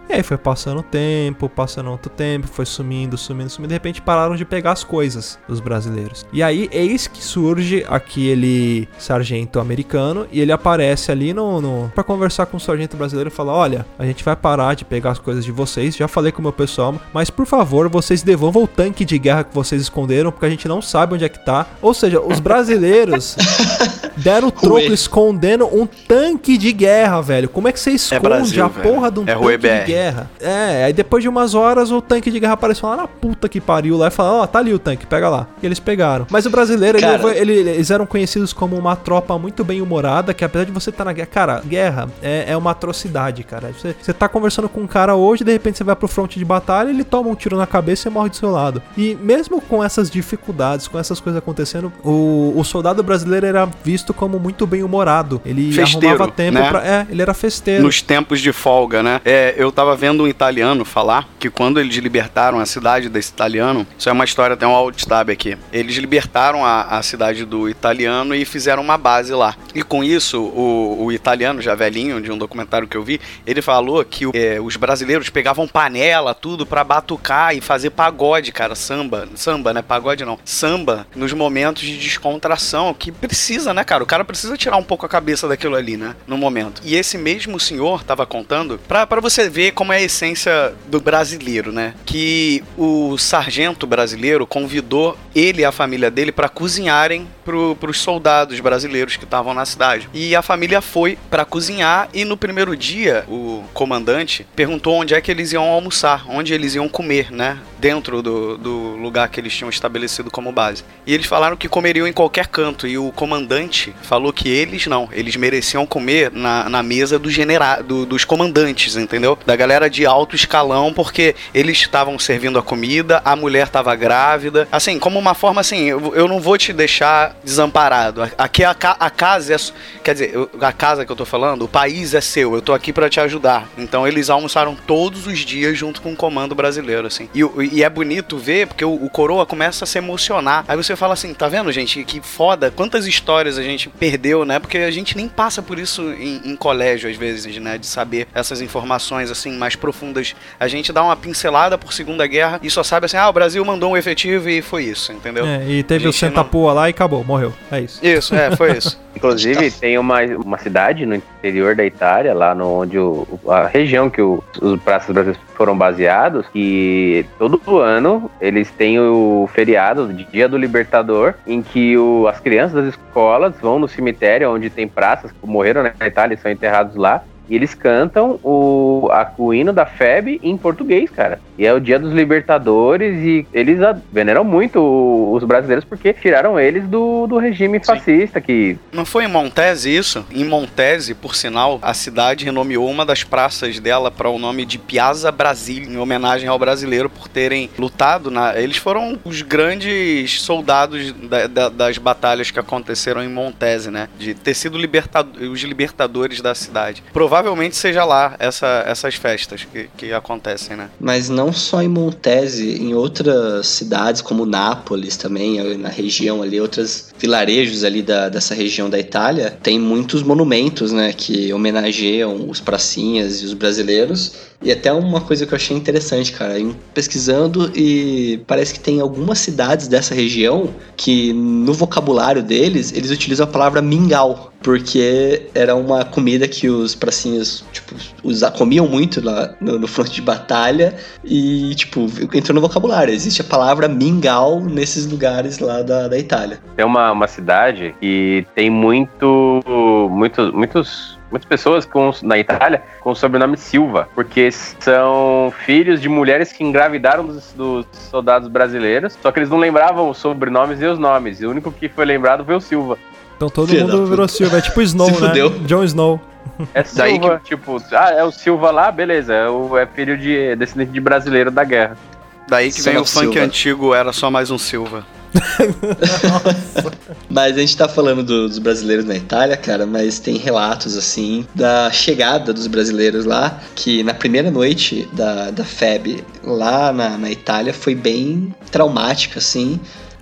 E aí foi passando o tempo, passando outro tempo, foi sumindo, sumindo, sumindo. De repente pararam de pegar as coisas dos brasileiros. E aí eis que surge aquele sargento americano e ele aparece ali no, no para conversar com o sargento brasileiro e fala: "Olha, a gente vai parar de pegar as coisas de vocês. Já falei com o meu pessoal, mas por favor, vocês devolvam o tanque de guerra que vocês esconderam, porque a gente não sabe onde é que tá". Ou seja, os brasileiros deram o troco Ué. escondendo um tanque de guerra, velho. Como é que você esconde Brasil, a velho. porra de um É tanque Rui de BR. Guerra? É, aí depois de umas horas o tanque de guerra apareceu lá na puta que pariu lá e falou: Ó, tá ali o tanque, pega lá. E eles pegaram. Mas o brasileiro, ele- ele- eles eram conhecidos como uma tropa muito bem humorada, que apesar de você estar na guerra. Cara, guerra é, é uma atrocidade, cara. Você, você tá conversando com um cara hoje, de repente você vai pro fronte de batalha, ele toma um tiro na cabeça e morre do seu lado. E mesmo com essas dificuldades, com essas coisas acontecendo, o, o soldado brasileiro era visto como muito bem humorado. Ele Festeiro, arrumava tempo né? pra. É, ele era festeiro. Nos tempos de folga, né? É, eu tava vendo um italiano falar que quando eles libertaram a cidade desse italiano, isso é uma história, tem um outstab aqui. Eles libertaram a, a cidade do italiano e fizeram uma base lá. E com isso, o, o italiano, já velhinho, de um documentário que eu vi, ele falou que é, os brasileiros pegavam panela, tudo, pra batucar e fazer pagode, cara, samba. Samba, né? Pagode não. Samba nos momentos de descontração, que precisa, né, cara? O cara precisa tirar um pouco a cabeça daquilo ali, né? No momento. E esse mesmo senhor tava contando, pra, pra você ver como é a essência do brasileiro, né? Que o sargento brasileiro convidou ele e a família dele pra cozinharem pro, pros soldados brasileiros que estavam na cidade. E a família foi pra cozinhar e no primeiro dia o comandante perguntou onde é que eles iam almoçar, onde eles iam comer, né? Dentro do, do lugar que eles tinham estabelecido como base. E eles falaram que comeriam em qualquer canto. E o comandante falou que eles não, eles mereciam comer na, na mesa do genera do- dos comandantes, entendeu? Da galera de alto escalão, porque eles estavam servindo a comida, a mulher estava grávida. Assim, como uma forma assim, eu, eu não vou te deixar desamparado. Aqui a, a casa é. Quer dizer, a casa que eu tô falando, o país é seu, eu tô aqui pra te ajudar. Então eles almoçaram todos os dias junto com o comando brasileiro, assim. E, e é bonito ver, porque o, o coroa começa a se emocionar. Aí você fala assim, tá vendo, gente? Que foda, quantas histórias a gente perdeu, né? Porque a gente nem passa por isso em, em colégio, às vezes, né? De saber essas informações, assim. Assim mais profundas. A gente dá uma pincelada por Segunda Guerra e só sabe assim, ah, o Brasil mandou um efetivo e foi isso, entendeu? É, e teve o gente Sentapoa lá e acabou, morreu. É isso. Isso, é, foi isso. Inclusive, tem uma, uma cidade no interior da Itália, lá no, onde o, a região que o- os praças brasileiros foram baseados, que todo ano eles têm o feriado de Dia do Libertador, em que o- as crianças das escolas vão no cemitério onde tem praças que morreram na Itália e são enterrados lá. E eles cantam o, a- o hino da FEB em português, cara. E é o dia dos libertadores e eles a- veneram muito os brasileiros porque tiraram eles do, do regime fascista, que Não foi em Montese isso? Em Montese, por sinal, a cidade renomeou uma das praças dela para o nome de Piazza Brasil, em homenagem ao brasileiro por terem lutado. Na... Eles foram os grandes soldados da- da- das batalhas que aconteceram em Montese, né? De ter sido libertado... os libertadores da cidade. Provavelmente seja lá essa- essas festas que, que acontecem, né? Mas não só em Montese, em outras cidades como Nápoles também, eh, na região ali, outros vilarejos ali da, dessa região da Itália, tem muitos monumentos, né, que homenageiam os pracinhas e os brasileiros. E até uma coisa que eu achei interessante, cara, pesquisando e parece que tem algumas cidades dessa região que no vocabulário deles, eles utilizam a palavra mingau, porque era uma comida que os pracinhas, tipo, usa, comiam muito lá no, no fronte de batalha e, tipo, entrou no vocabulário. Existe a palavra mingau nesses lugares lá da, da Itália. Tem uma, uma cidade que tem muito, muito, muitos, muitas pessoas com, na Itália com o sobrenome Silva, porque são filhos de mulheres que engravidaram dos, dos soldados brasileiros, só que eles não lembravam os sobrenomes e os nomes, e o único que foi lembrado foi o Silva. Então todo Filha mundo virou Silva. É tipo Snow, Se né? fudeu. John Snow. É Daí Silva, tipo, ah, é o Silva lá, beleza, é, o, é filho de descendente de brasileiro da guerra. Daí que vem o funk Silva. antigo, era só mais um Silva. Mas a gente tá falando do- dos brasileiros na Itália, cara, mas tem relatos, assim, da chegada dos brasileiros lá, que na primeira noite da, da FEB lá na, na Itália foi bem traumática, assim.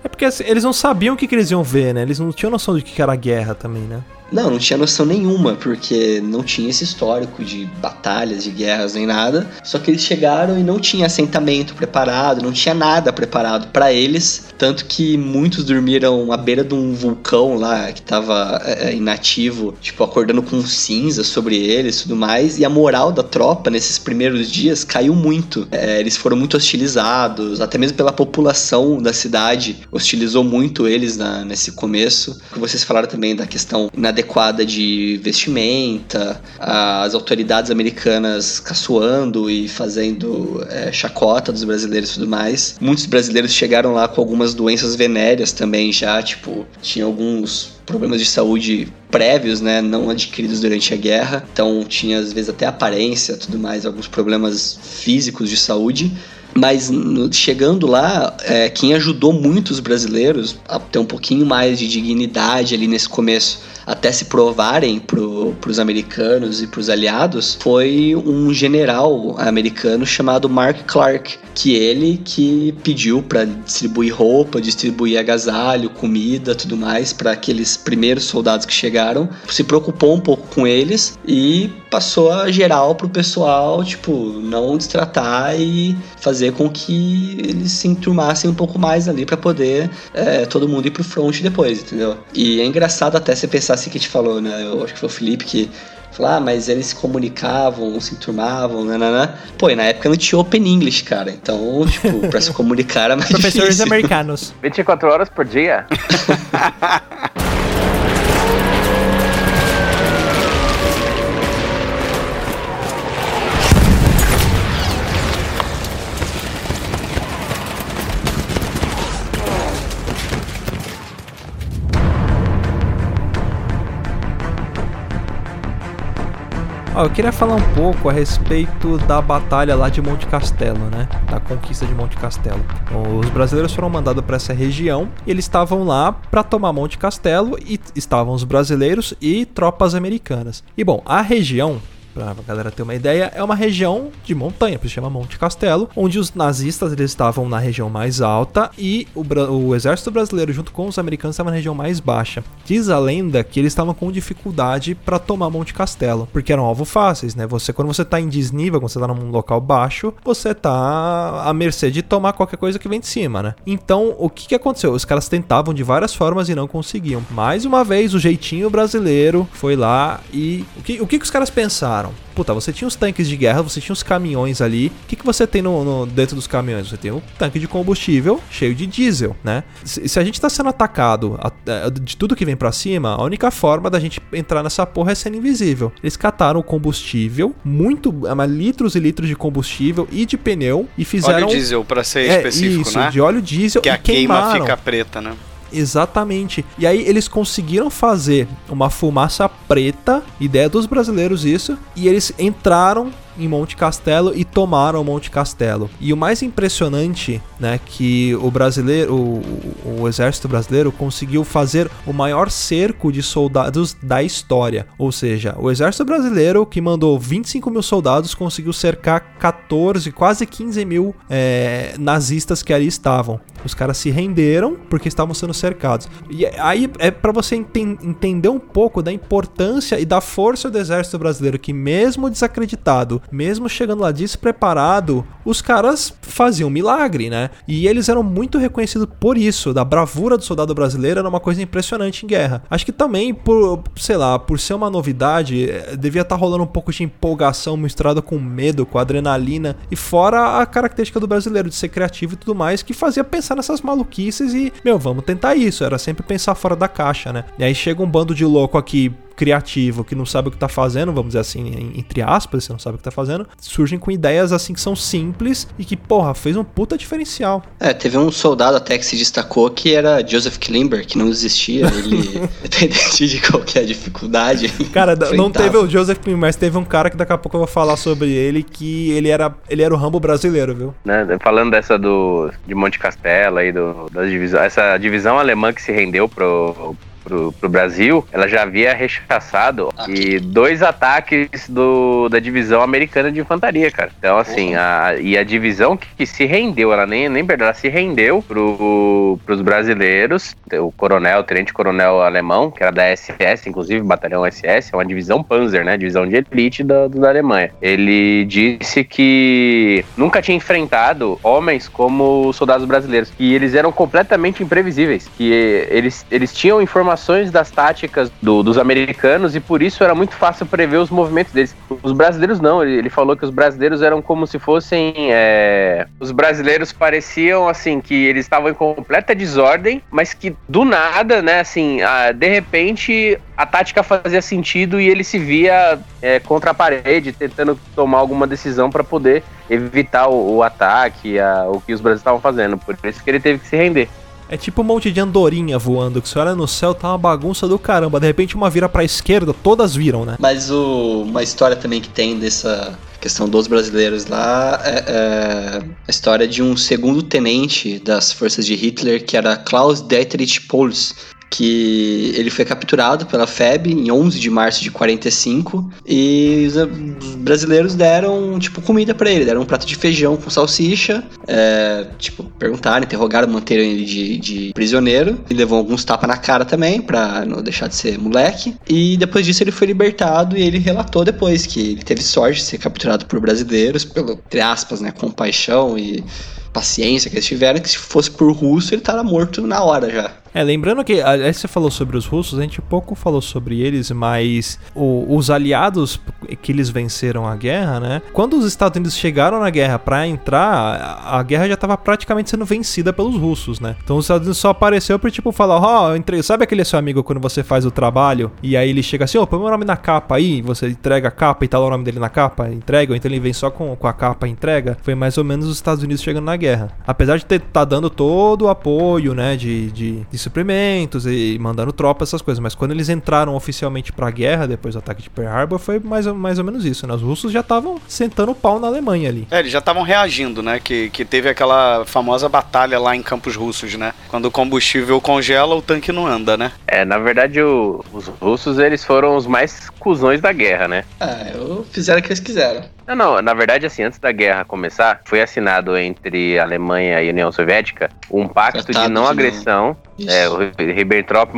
É porque assim, eles não sabiam o que, que eles iam ver, né? Eles não tinham noção de que era guerra também, né? Não, não tinha noção nenhuma, porque não tinha esse histórico de batalhas, de guerras, nem nada. Só que eles chegaram e não tinha assentamento preparado, não tinha nada preparado para eles. Tanto que muitos dormiram à beira de um vulcão lá que tava é, inativo, tipo, acordando com cinza sobre eles e tudo mais. E a moral da tropa nesses primeiros dias caiu muito. É, eles foram muito hostilizados, até mesmo pela população da cidade hostilizou muito eles na- nesse começo. Vocês falaram também da questão inadequada de vestimenta, as autoridades americanas caçoando e fazendo é, chacota dos brasileiros e tudo mais. Muitos brasileiros chegaram lá com algumas doenças venéreas também já, tipo, tinha alguns problemas de saúde prévios, né, não adquiridos durante a guerra. Então tinha às vezes até aparência, tudo mais, alguns problemas físicos de saúde. Mas chegando lá, é, quem ajudou muito os brasileiros a ter um pouquinho mais de dignidade ali nesse começo, até se provarem para os americanos e para os aliados, foi um general americano chamado Mark Clark, que ele que pediu para distribuir roupa, distribuir agasalho, comida, tudo mais para aqueles primeiros soldados que chegaram, se preocupou um pouco com eles e passou a geral pro pessoal, tipo, não destratar e fazer com que eles se enturmassem um pouco mais ali para poder é, todo mundo ir pro front depois, entendeu? E é engraçado até você pensar assim que a gente falou, né? Eu acho que foi o Felipe que falou, ah, mas eles se comunicavam, se enturmavam, nananã. Pô, e na época não tinha Open English, cara. Então, tipo, pra se comunicar era mais Professores difícil. americanos. 24 horas por dia? Ó, eu queria falar um pouco a respeito da batalha lá de Monte Castelo, né? Da conquista de Monte Castelo. Os brasileiros foram mandados para essa região eles estavam lá para tomar Monte Castelo e estavam os brasileiros e tropas americanas. E bom, a região pra galera ter uma ideia, é uma região de montanha, por isso chama Monte Castelo, onde os nazistas eles estavam na região mais alta e o, o exército brasileiro junto com os americanos estavam na região mais baixa. Diz a lenda que eles estavam com dificuldade para tomar Monte Castelo, porque eram alvo fáceis, né? Você quando você tá em desnível, quando você tá num local baixo, você tá à mercê de tomar qualquer coisa que vem de cima, né? Então, o que que aconteceu? Os caras tentavam de várias formas e não conseguiam. Mais uma vez, o jeitinho brasileiro foi lá e o que, o que, que os caras pensaram? Puta, você tinha os tanques de guerra, você tinha os caminhões ali. O que, que você tem no, no- dentro dos caminhões? Você tem um tanque de combustível cheio de diesel, né? Se, se a gente tá sendo atacado a- a- de tudo que vem pra cima, a única forma da gente entrar nessa porra é sendo invisível. Eles cataram o combustível, muito, mas litros e litros de combustível e de pneu e fizeram Óleo diesel, pra ser é, específico, isso, né? de óleo diesel Que e a queima queimaram. fica preta, né? Exatamente. E aí eles conseguiram fazer uma fumaça preta, ideia dos brasileiros isso, e eles entraram em Monte Castelo e tomaram Monte Castelo. E o mais impressionante, né, que o brasileiro, o, o- exército brasileiro conseguiu fazer o maior cerco de soldados da história. Ou seja, o exército brasileiro que mandou 25 mil soldados conseguiu cercar 14, quase 15 mil é, nazistas que ali estavam. Os caras se renderam porque estavam sendo cercados. E aí é pra você enten- entender um pouco da importância e da força do exército brasileiro que mesmo desacreditado, mesmo chegando lá despreparado, os caras faziam milagre, né? E eles eram muito reconhecidos por isso, da bravura do soldado brasileiro era uma coisa impressionante em guerra. Acho que também por, sei lá, por ser uma novidade, eh, devia estar rolando um pouco de empolgação misturada com medo, com adrenalina e fora a característica do brasileiro de ser criativo e tudo mais que fazia pensar nessas maluquices e, meu, vamos tentar isso, era sempre pensar fora da caixa, né? E aí chega um bando de louco aqui criativo que não sabe o que tá fazendo, vamos dizer assim, entre aspas, você não sabe o que tá fazendo, surgem com ideias assim que são simples e que, porra, fez um puta diferencial. É, teve um soldado até que se destacou que era Joseph Klimber, que não desistia, ele, independente de qualquer dificuldade. Cara, não teve o Joseph Klim, mas teve um cara que daqui a pouco eu vou falar sobre ele, que ele era, ele era o Rambo brasileiro, viu? né, falando dessa do de Monte Castelo aí do das divisão, essa divisão alemã que se rendeu pro Pro, pro Brasil, ela já havia rechaçado e dois ataques do, da divisão americana de infantaria, cara. Então, assim, a, e a divisão que, que se rendeu, ela nem, nem perdeu, ela se rendeu pro, pros brasileiros. O coronel, o tenente-coronel alemão, que era da SS, inclusive, batalhão SS, é uma divisão Panzer, né? Divisão de elite da, da Alemanha. Ele disse que nunca tinha enfrentado homens como os soldados brasileiros, que eles eram completamente imprevisíveis, que eles, eles tinham informações das táticas do- dos americanos e por isso era muito fácil prever os movimentos deles. Os brasileiros não, ele, ele falou que os brasileiros eram como se fossem. é, os brasileiros pareciam assim que eles estavam em completa desordem, mas que do nada, né, assim, ah, de repente a tática fazia sentido e ele se via é, contra a parede, tentando tomar alguma decisão para poder evitar o, o ataque, a- o que os brasileiros estavam fazendo. Por isso que ele teve que se render. É tipo um monte de andorinha voando, que você olha no céu, tá uma bagunça do caramba. De repente uma vira pra esquerda, todas viram, né? Mas o- uma história também que tem dessa questão dos brasileiros lá é, é a história de um segundo tenente das forças de Hitler, que era Klaus Dietrich Pols, que ele foi capturado pela FEB em 11 de março de 45 e os, os brasileiros deram tipo comida pra ele, deram um prato de feijão com salsicha, é, tipo perguntaram, interrogaram, manteram ele de, de prisioneiro e levou alguns tapas na cara também pra não deixar de ser moleque e depois disso ele foi libertado e ele relatou depois que ele teve sorte de ser capturado por brasileiros pelo entre aspas né compaixão e paciência que eles tiveram que se fosse por russo ele tava morto na hora já É, lembrando que, aí você falou sobre os russos, a gente pouco falou sobre eles, mas o- os aliados que eles venceram a guerra, né? Quando os Estados Unidos chegaram na guerra pra entrar, a, guerra já tava praticamente sendo vencida pelos russos, né? Então os Estados Unidos só apareceu pra, tipo, falar, ó, entrei, sabe aquele seu amigo quando você faz o trabalho? E aí ele chega assim, ô, põe meu nome na capa aí, você entrega a capa e tá lá o nome dele na capa, entrega, ou então ele vem só com, com a capa entrega. Foi mais ou menos os Estados Unidos chegando na guerra. Apesar de ter tá dando todo o apoio, né, de, de, de suprimentos e mandando tropas, essas coisas. Mas quando eles entraram oficialmente pra guerra, depois do ataque de Pearl Harbor, foi mais, ou- mais ou menos isso, né? Os russos já estavam sentando o pau na Alemanha ali. É, eles já estavam reagindo, né? Que, que teve aquela famosa batalha lá em Campos Russos, né? Quando o combustível congela, o tanque não anda, né? É, na verdade, o- os russos, eles foram os mais cuzões da guerra, né? Ah, eu fizeram o que eles quiseram. Não, não, na verdade, assim, antes da guerra começar, foi assinado entre a Alemanha e a União Soviética um pacto Tratado de não de agressão, é, o Ribbentrop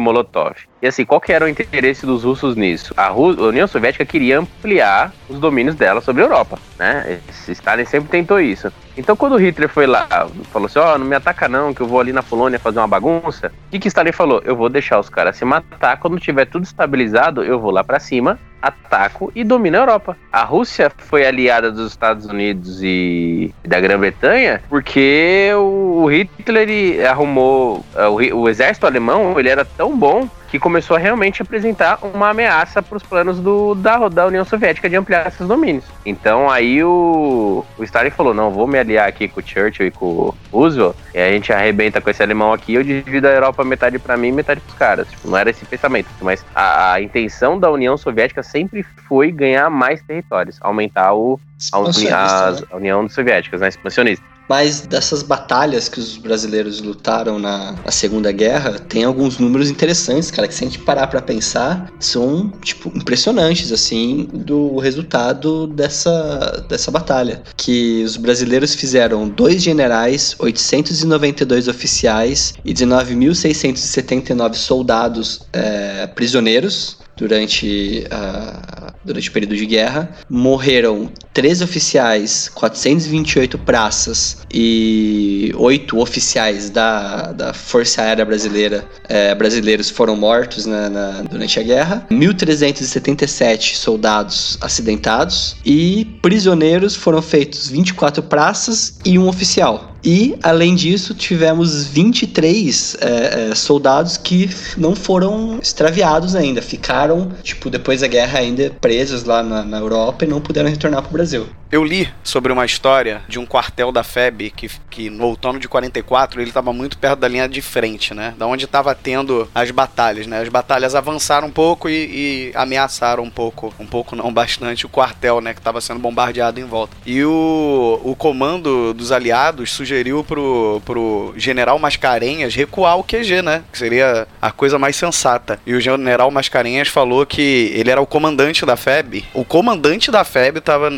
e assim, qual que era o interesse dos russos nisso? A, Ru- a União Soviética queria ampliar os domínios dela sobre a Europa, né? Esse Stalin sempre tentou isso. Então, quando Hitler foi lá, falou assim: Ó, não me ataca não, que eu vou ali na Polônia fazer uma bagunça. O que, que Stalin falou? Eu vou deixar os caras se matar, quando tiver tudo estabilizado, eu vou lá pra cima, ataco e domino a Europa. A Rússia foi aliada dos Estados Unidos e da Grã-Bretanha porque o Hitler arrumou eh, o, exército alemão, ele era tão bom que começou a realmente apresentar uma ameaça para os planos do, da, da União Soviética de ampliar esses domínios. Então aí o, o Stalin falou, não, vou me aliar aqui com o Churchill e com o Roosevelt, e a gente arrebenta com esse alemão aqui, eu divido a Europa metade para mim e metade para os caras. Tipo, não era esse pensamento, mas a, a intenção da União Soviética sempre foi ganhar mais territórios, aumentar o, a, uni, as- né? a União Soviética, né, expansionista. Mas dessas batalhas que os brasileiros lutaram na, na Segunda Guerra, tem alguns números interessantes, cara, que se a gente parar pra pensar, são, tipo, impressionantes, assim, do resultado dessa, dessa batalha. Que os brasileiros fizeram dois generais, 892 oficiais e 19.679 soldados eh, prisioneiros durante, a, durante o período de guerra. Morreram 13 oficiais, 428 praças e 8 oficiais da, da Força Aérea Brasileira eh, brasileiros foram mortos na- na- durante a guerra. 1.377 soldados acidentados e prisioneiros foram feitos 24 praças e um oficial. E, além disso, tivemos 23 é, é, soldados que não foram extraviados ainda. Ficaram, tipo, depois da guerra ainda presos lá na, na Europa e não puderam retornar pro Brasil. Eu li sobre uma história de um quartel da FEB que, que no outono de 44 ele estava muito perto da linha de frente, né? Da onde estava tendo as batalhas, né? As batalhas avançaram um pouco e, e ameaçaram um pouco, um pouco não, bastante o quartel, né? Que estava sendo bombardeado em volta. E o, o comando dos aliados sugeriu pro, pro general Mascarenhas recuar o QG, né? Que seria a coisa mais sensata. E o general Mascarenhas falou que ele era o comandante da FEB. O comandante da FEB estava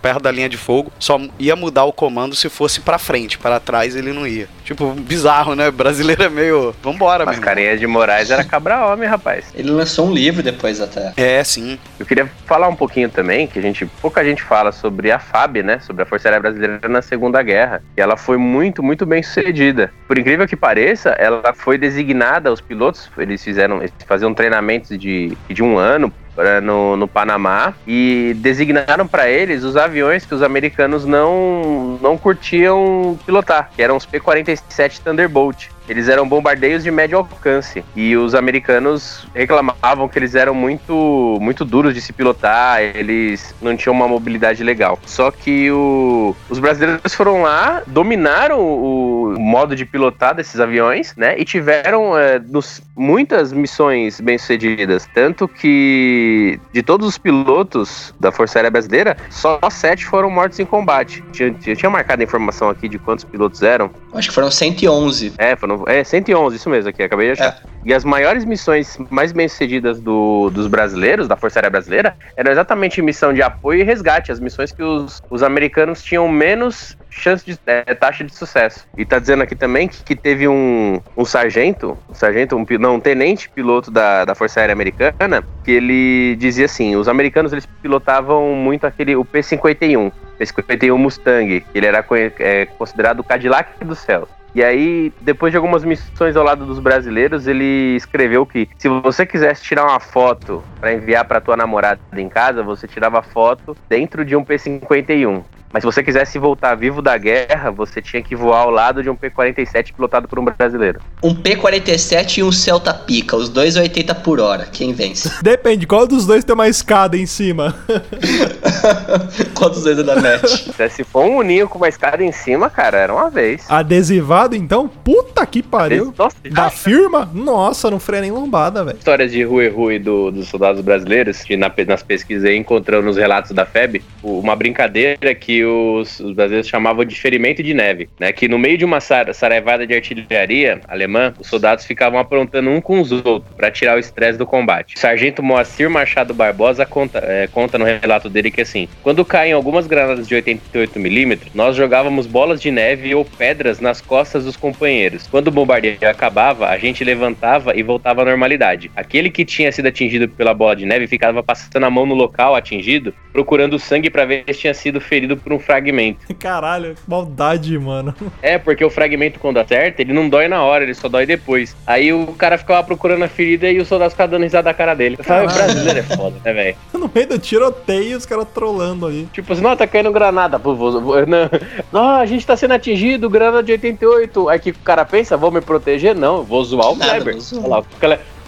perto da linha de fogo, só ia mudar o comando se fosse pra frente, para trás ele não ia. Tipo, bizarro, né? Brasileiro é meio. Vambora, irmão. Mascarenhas de Moraes era cabra homem, rapaz. Ele lançou um livro depois até. É, sim. Eu queria falar um pouquinho também, que a gente pouca gente fala sobre a FAB, né? Sobre a Força Aérea Brasileira na Segunda Guerra. E ela foi muito, muito bem sucedida. Por incrível que pareça, ela foi designada, os pilotos, eles fizeram, eles faziam treinamentos de, de um ano eh, no, no Panamá e designaram para eles os aviões que os americanos não, não curtiam pilotar, que eram os P-47 Thunderbolt. Eles eram bombardeios de médio alcance e os americanos reclamavam que eles eram muito, muito duros de se pilotar, eles não tinham uma mobilidade legal. Só que o- os brasileiros foram lá, dominaram o, o modo de pilotar desses aviões, né? E tiveram é, nos- muitas missões bem-sucedidas. Tanto que de todos os pilotos da Força Aérea Brasileira, só sete foram mortos em combate. Eu tinha marcado a informação aqui de quantos pilotos eram. Acho que foram 111. É, foram, é 111, isso mesmo aqui, acabei de achar. E as maiores missões mais bem-sucedidas do- dos brasileiros, da Força Aérea Brasileira, eram exatamente missão de apoio e resgate, as missões que os, os americanos tinham menos chance de é, taxa de sucesso. E tá dizendo aqui também que, que teve um, um sargento, um sargento, um, não, um tenente piloto da, da Força Aérea Americana, que ele dizia assim, os americanos eles pilotavam muito aquele, o P-51, P-51 Mustang, ele era é, considerado o Cadillac do céu. E aí, depois de algumas missões ao lado dos brasileiros, ele escreveu que se você quisesse tirar uma foto para enviar para tua namorada em casa, você tirava foto dentro de um P51. Mas se você quisesse voltar vivo da guerra, você tinha que voar ao lado de um P-47 pilotado por um brasileiro. Um P-47 e um Celta Pica, os dois a 80 por hora. Quem vence? Depende, qual dos dois tem uma escada em cima? Qual dos dois é da net? Se for um ninho com uma escada em cima, cara, era uma vez. Adesivado, então? Puta que pariu. Nossa, Da firma? Nossa, não freia nem lombada, velho. histórias de Rui Rui do, dos soldados brasileiros, que na nas pesquisas aí encontrando nos relatos da FEB, uma brincadeira que os, os brasileiros chamavam de ferimento de neve, né? Que no meio de uma sar- saraivada de artilharia alemã, os soldados ficavam aprontando um com os outros para tirar o estresse do combate. O sargento Moacir Machado Barbosa conta, é, conta no relato dele que assim, quando caem algumas granadas de 88mm, nós jogávamos bolas de neve ou pedras nas costas dos companheiros. Quando o bombardeio acabava, a gente levantava e voltava à normalidade. Aquele que tinha sido atingido pela bola de neve ficava passando a mão no local atingido, procurando sangue para ver se tinha sido ferido por um fragmento. Caralho, que maldade, mano. É, porque o fragmento, quando acerta, ele não dói na hora, ele só dói depois. Aí o cara ficava procurando a ferida e o soldado ficava dando risada da cara dele. Eu falava, Caralho. brasileiro é foda, né, velho? No meio do tiroteio, os caras trolando ali. Tipo assim, não, tá caindo granada. Pô, vou, vou- não. não, a gente tá sendo atingido, granada de 88. Aí que o cara pensa, vou me proteger? Não, eu vou zoar o Kleber. Olha lá, o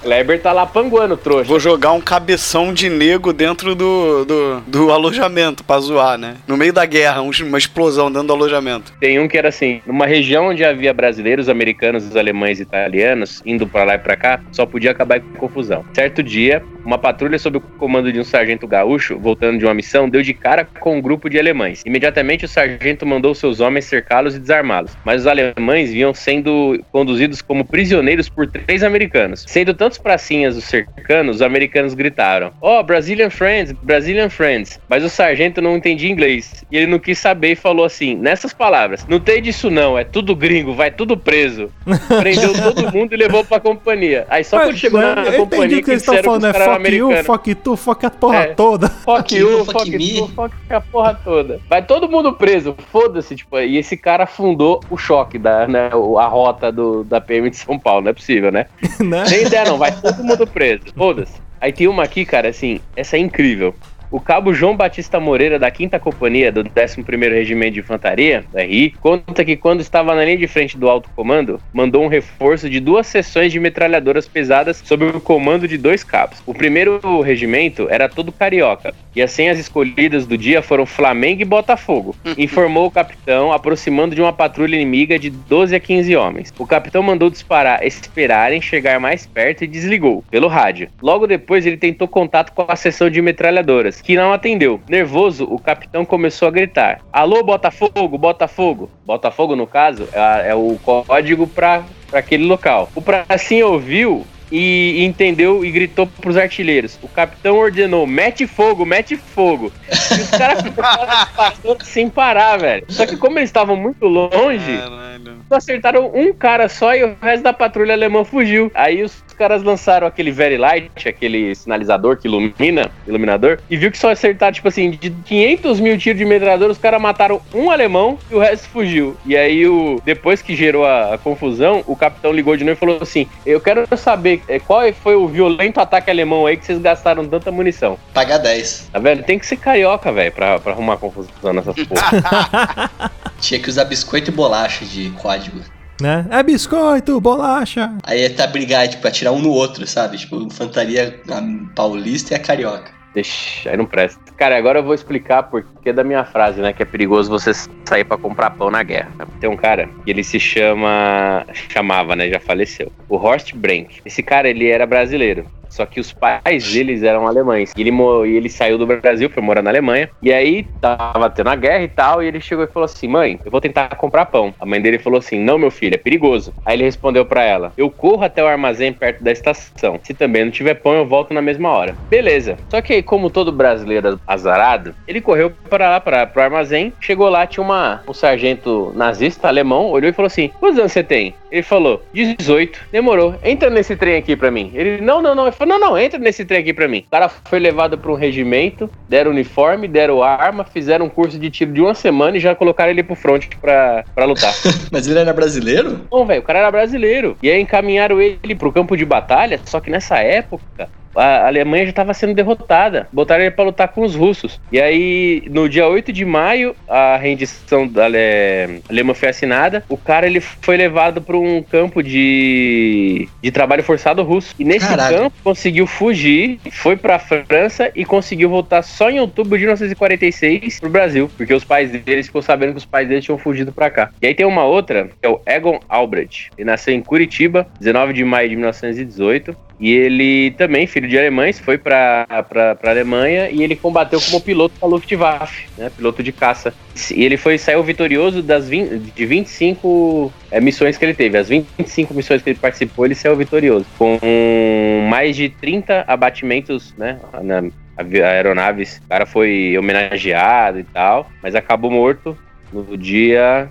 Kleber tá lá panguando, trouxa. Vou jogar um cabeção de nego dentro do, do, do alojamento pra zoar, né? No meio da guerra, um- uma explosão dentro do alojamento. Tem um que era assim, numa região onde havia brasileiros, americanos, alemães e italianos indo pra lá e pra cá, só podia acabar com confusão. Certo dia, uma patrulha sob o comando de um sargento gaúcho, voltando de uma missão, deu de cara com um grupo de alemães. Imediatamente o sargento mandou seus homens cercá-los e desarmá-los, mas os alemães vinham sendo conduzidos como prisioneiros por três americanos. Sendo tantos pracinhas os cercanos, os americanos gritaram: "Oh, Brazilian friends, Brazilian friends". Mas o sargento não entendia inglês e ele não quis saber e falou assim, nessas palavras: "Não tem disso não, é tudo gringo, vai tudo preso". Prendeu todo mundo e levou pra companhia. Aí só quando chegou na eu companhia entendi o que eles estão falando, é fuck you, fuck tu, fuck a porra É. toda. Fuck you, you, fuck fuck me. tu, fuck a porra toda. Vai todo mundo preso, foda-se, tipo, e esse cara fundou o choque da, né, o- a rota do, da PM de São Paulo, não é possível, né? né? Nem ideia não, vai todo mundo preso, foda-se. Aí tem uma aqui, cara, assim, essa é incrível. O cabo João Batista Moreira, da 5 Companhia do 11º Regimento de Infantaria, RI, conta que quando estava na linha de frente do alto comando, mandou um reforço de duas seções de metralhadoras pesadas sob o comando de dois cabos. O primeiro regimento era todo carioca, e as senhas escolhidas do dia foram Flamengo e Botafogo, informou o capitão, aproximando de uma patrulha inimiga de 12 a 15 homens. O capitão mandou disparar, esperarem chegar mais perto e desligou, pelo rádio. Logo depois, ele tentou contato com a seção de metralhadoras, que não atendeu. Nervoso, o capitão começou a gritar: Alô, Botafogo, Botafogo! Botafogo, no caso, é, é o código para aquele local. O pracinho ouviu e entendeu e gritou pros artilheiros. O capitão ordenou: mete fogo, mete fogo. E os caras ficaram sem parar, velho. Só que como eles estavam muito longe, Caralho. Acertaram um cara só e o resto da patrulha alemã fugiu. Aí os caras lançaram aquele very light, aquele sinalizador que ilumina, iluminador, e viu que só acertaram, tipo assim, de 500 mil tiros de metralhadora, os caras mataram um alemão e o resto fugiu. E aí, o, depois que gerou a, a confusão, o capitão ligou de novo e falou assim: Eu quero saber é, qual foi o violento ataque alemão aí que vocês gastaram tanta munição. Pagar 10. Tá vendo? Tem que ser carioca, velho, pra, pra arrumar confusão nessas porra. Tinha que usar biscoito e bolacha de código. né? É biscoito, bolacha. Aí é tá brigar, tipo, atirar um no outro, sabe? Tipo, infantaria a paulista e a carioca. Ixi, aí não presta. Cara, agora eu vou explicar por que da minha frase, né? Que é perigoso você sair pra comprar pão na guerra. Tem um cara que ele se chama. chamava, né? Já faleceu. O Horst Brenk. Esse cara, ele era brasileiro. Só que os pais deles eram alemães. E ele, e ele saiu do Brasil, foi morar na Alemanha. E aí tava tendo a guerra e tal. E ele chegou e falou assim: Mãe, eu vou tentar comprar pão. A mãe dele falou assim: Não, meu filho, é perigoso. Aí ele respondeu pra ela: Eu corro até o armazém perto da estação. Se também não tiver pão, eu volto na mesma hora. Beleza. Só que aí, como todo brasileiro azarado, ele correu para lá, para pro armazém. Chegou lá, tinha uma, um sargento nazista alemão. Olhou e falou assim: Quantos anos você tem? Ele falou: 18. Demorou. Entra nesse trem aqui pra mim. Ele: Não, não, não. Ele falou: Não, não, entra nesse trem aqui pra mim. O cara foi levado pra um regimento, deram uniforme, deram arma, fizeram um curso de tiro de uma semana e já colocaram ele pro front pra, pra lutar. Mas ele era brasileiro? Não, velho, o cara era brasileiro. E aí encaminharam ele pro campo de batalha, só que nessa época a Alemanha já estava sendo derrotada. Botaram ele para lutar com os russos. E aí, no dia 8 de maio, a rendição da Ale... alemã foi assinada. O cara ele foi levado para um campo de... de trabalho forçado russo. E nesse Caralho. campo conseguiu fugir, foi para a França e conseguiu voltar só em outubro de 1946 pro Brasil, porque os pais deles ficou sabendo que os pais deles tinham fugido para cá. E aí tem uma outra, que é o Egon Albrecht. Ele nasceu em Curitiba, 19 de maio de 1918. E ele também, filho de alemães, foi para a Alemanha e ele combateu como piloto da Luftwaffe, né, piloto de caça. E ele foi saiu vitorioso das 20, de 25 é, missões que ele teve. As 25 missões que ele participou, ele saiu vitorioso. Com mais de 30 abatimentos né, na aeronaves. O cara foi homenageado e tal, mas acabou morto no dia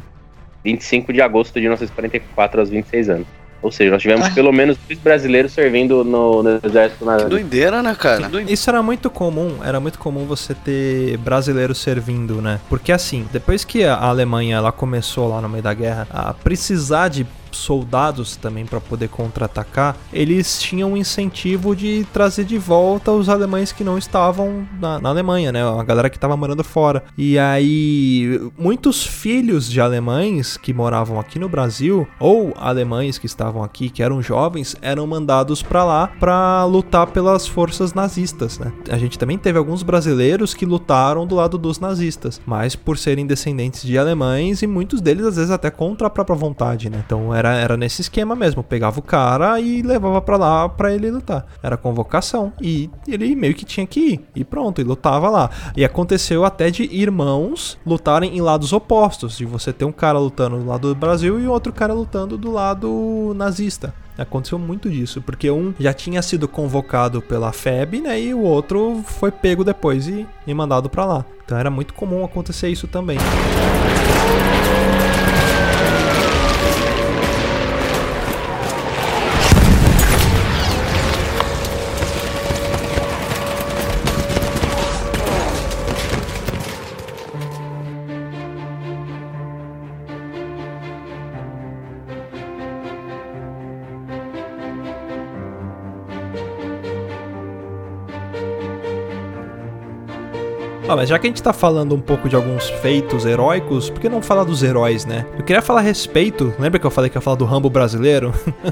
25 de agosto de 1944, aos 26 anos. Ou seja, nós tivemos Ah. pelo menos dois brasileiros servindo no, no exército na Que doideira, né, cara? Isso era muito comum, era muito comum você ter brasileiros servindo, né? Porque assim, depois que a Alemanha ela começou lá no meio da guerra a precisar de soldados também para poder contra-atacar, eles tinham um incentivo de trazer de volta os alemães que não estavam na, na Alemanha, né? A galera que estava morando fora. E aí, muitos filhos de alemães que moravam aqui no Brasil, ou alemães que estavam aqui, que eram jovens, eram mandados para lá para lutar pelas forças nazistas, né? A gente também teve alguns brasileiros que lutaram do lado dos nazistas, mas por serem descendentes de alemães e muitos deles às vezes até contra a própria vontade, né? Então era, era nesse esquema mesmo, pegava o cara e levava para lá para ele lutar. Era convocação e ele meio que tinha que ir e pronto, e lutava lá. E aconteceu até de irmãos lutarem em lados opostos, de você ter um cara lutando do lado do Brasil e outro cara lutando do lado nazista. Aconteceu muito disso, porque um já tinha sido convocado pela FEB, né? E o outro foi pego depois e, e mandado pra lá. Então era muito comum acontecer isso também. Ah, mas já que a gente tá falando um pouco de alguns feitos heróicos, por que não falar dos heróis, né? Eu queria falar a respeito, lembra que eu falei que ia falar do Rambo brasileiro?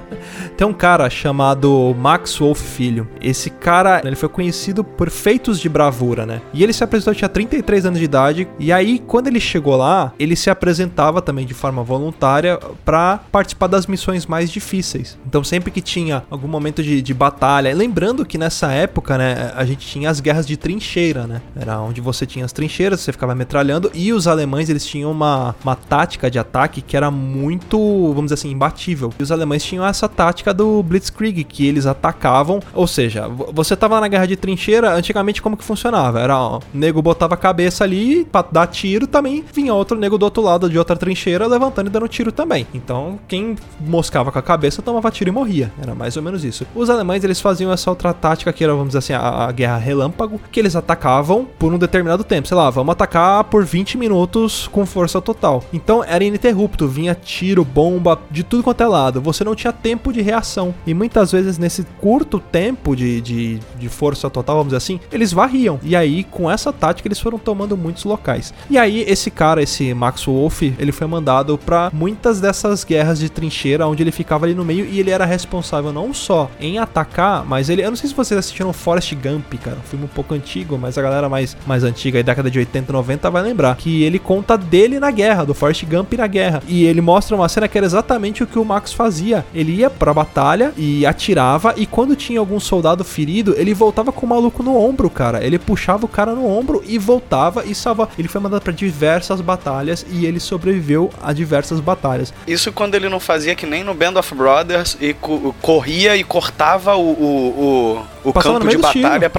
Tem um cara chamado Max Wolf Filho. Esse cara, ele foi conhecido por feitos de bravura, né? E ele se apresentou, tinha 33 anos de idade, e aí quando ele chegou lá, ele se apresentava também de forma voluntária pra participar das missões mais difíceis. Então sempre que tinha algum momento de, de batalha, lembrando que nessa época, né, a gente tinha as guerras de trincheira, né? Era onde você tinha as trincheiras, você ficava metralhando, e os alemães eles tinham uma, uma tática de ataque que era muito, vamos dizer assim, imbatível. E os alemães tinham essa tática do Blitzkrieg, que eles atacavam, ou seja, vo- você tava na guerra de trincheira, antigamente como que funcionava? Era, ó, o nego botava a cabeça ali pra dar tiro, também vinha outro nego do outro lado de outra trincheira levantando e dando tiro também. Então, quem moscava com a cabeça tomava tiro e morria. Era mais ou menos isso. Os alemães eles faziam essa outra tática que era, vamos dizer assim, a, a guerra relâmpago, que eles atacavam por um determinado tempo. Sei lá, vamos atacar por 20 minutos com força total. Então era ininterrupto, vinha tiro, bomba, de tudo quanto é lado. Você não tinha tempo de reação. E muitas vezes nesse curto tempo de, de, de força total, vamos dizer assim, eles varriam. E aí, com essa tática, eles foram tomando muitos locais. E aí, esse cara, esse Max Wolf, ele foi mandado pra muitas dessas guerras de trincheira, onde ele ficava ali no meio e ele era responsável não só em atacar, mas ele. Eu não sei se vocês assistiram Forrest Gump, cara. Um filme um pouco antigo, mas a galera mais, mais antiga, aí, década de 80, 90, vai lembrar. Que ele conta dele na guerra, do Forrest Gump na guerra. E ele mostra uma cena que era exatamente o que o Max fazia. Ele ia pra batalha e atirava, e quando tinha algum soldado ferido, ele voltava com o maluco no ombro, cara. Ele puxava o cara no ombro e voltava e salvava. Ele foi mandado pra diversas batalhas e ele sobreviveu a diversas batalhas. Isso quando ele não fazia que nem no Band of Brothers e co- corria e cortava o, o, o, o campo de batalha tiros.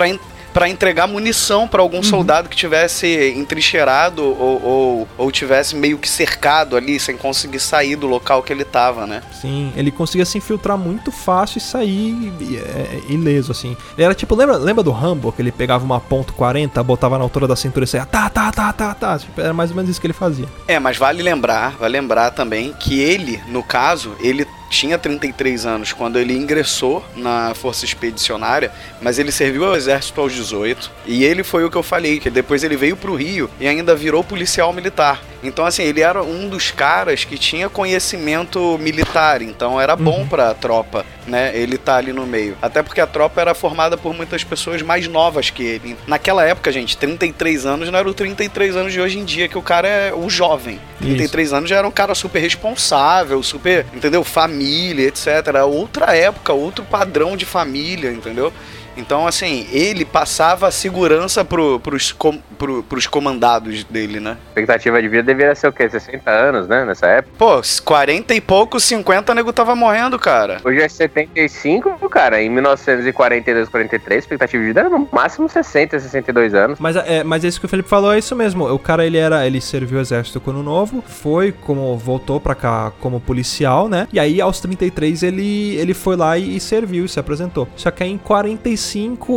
Pra entregar munição pra algum soldado que tivesse entrincheirado ou, ou, ou tivesse meio que cercado ali, sem conseguir sair do local que ele tava, né? Sim, ele conseguia se infiltrar muito fácil e sair é, ileso, assim. Ele era tipo, lembra, lembra do Rambo, que ele pegava uma ponto .40, botava na altura da cintura e saia tá, tá, tá, tá, tá. Tipo, era mais ou menos isso que ele fazia. É, mas vale lembrar, vale lembrar também que ele, no caso, ele tinha 33 anos quando ele ingressou na Força Expedicionária, mas ele serviu ao Exército aos 18. E ele foi o que eu falei, que depois ele veio pro Rio e ainda virou policial militar. Então, assim, ele era um dos caras que tinha conhecimento militar, então era bom Uhum. pra tropa, né? Ele tá ali no meio. Até porque a tropa era formada por muitas pessoas mais novas que ele. Naquela época, gente, 33 anos não era o 33 anos de hoje em dia, que o cara é o jovem. 33 anos já era um cara super responsável, super, entendeu? Família, etc. Era outra época, outro padrão de família, entendeu? Então, assim, ele passava a segurança pro, pros, com, pro, pros comandados dele, né? A expectativa de vida deveria ser o quê? 60 anos, né? Nessa época. Pô, 40 e pouco, 50 nego tava morrendo, cara. Hoje é 75, cara. Em 1942, 43, a expectativa de vida era no máximo 60, 62 anos. Mas é, mas é isso que o Felipe falou, é isso mesmo. O cara ele era, ele serviu o exército quando novo, foi como voltou pra cá como policial, né? E aí aos 33 ele ele foi lá e, e serviu, se apresentou. Só que aí em 45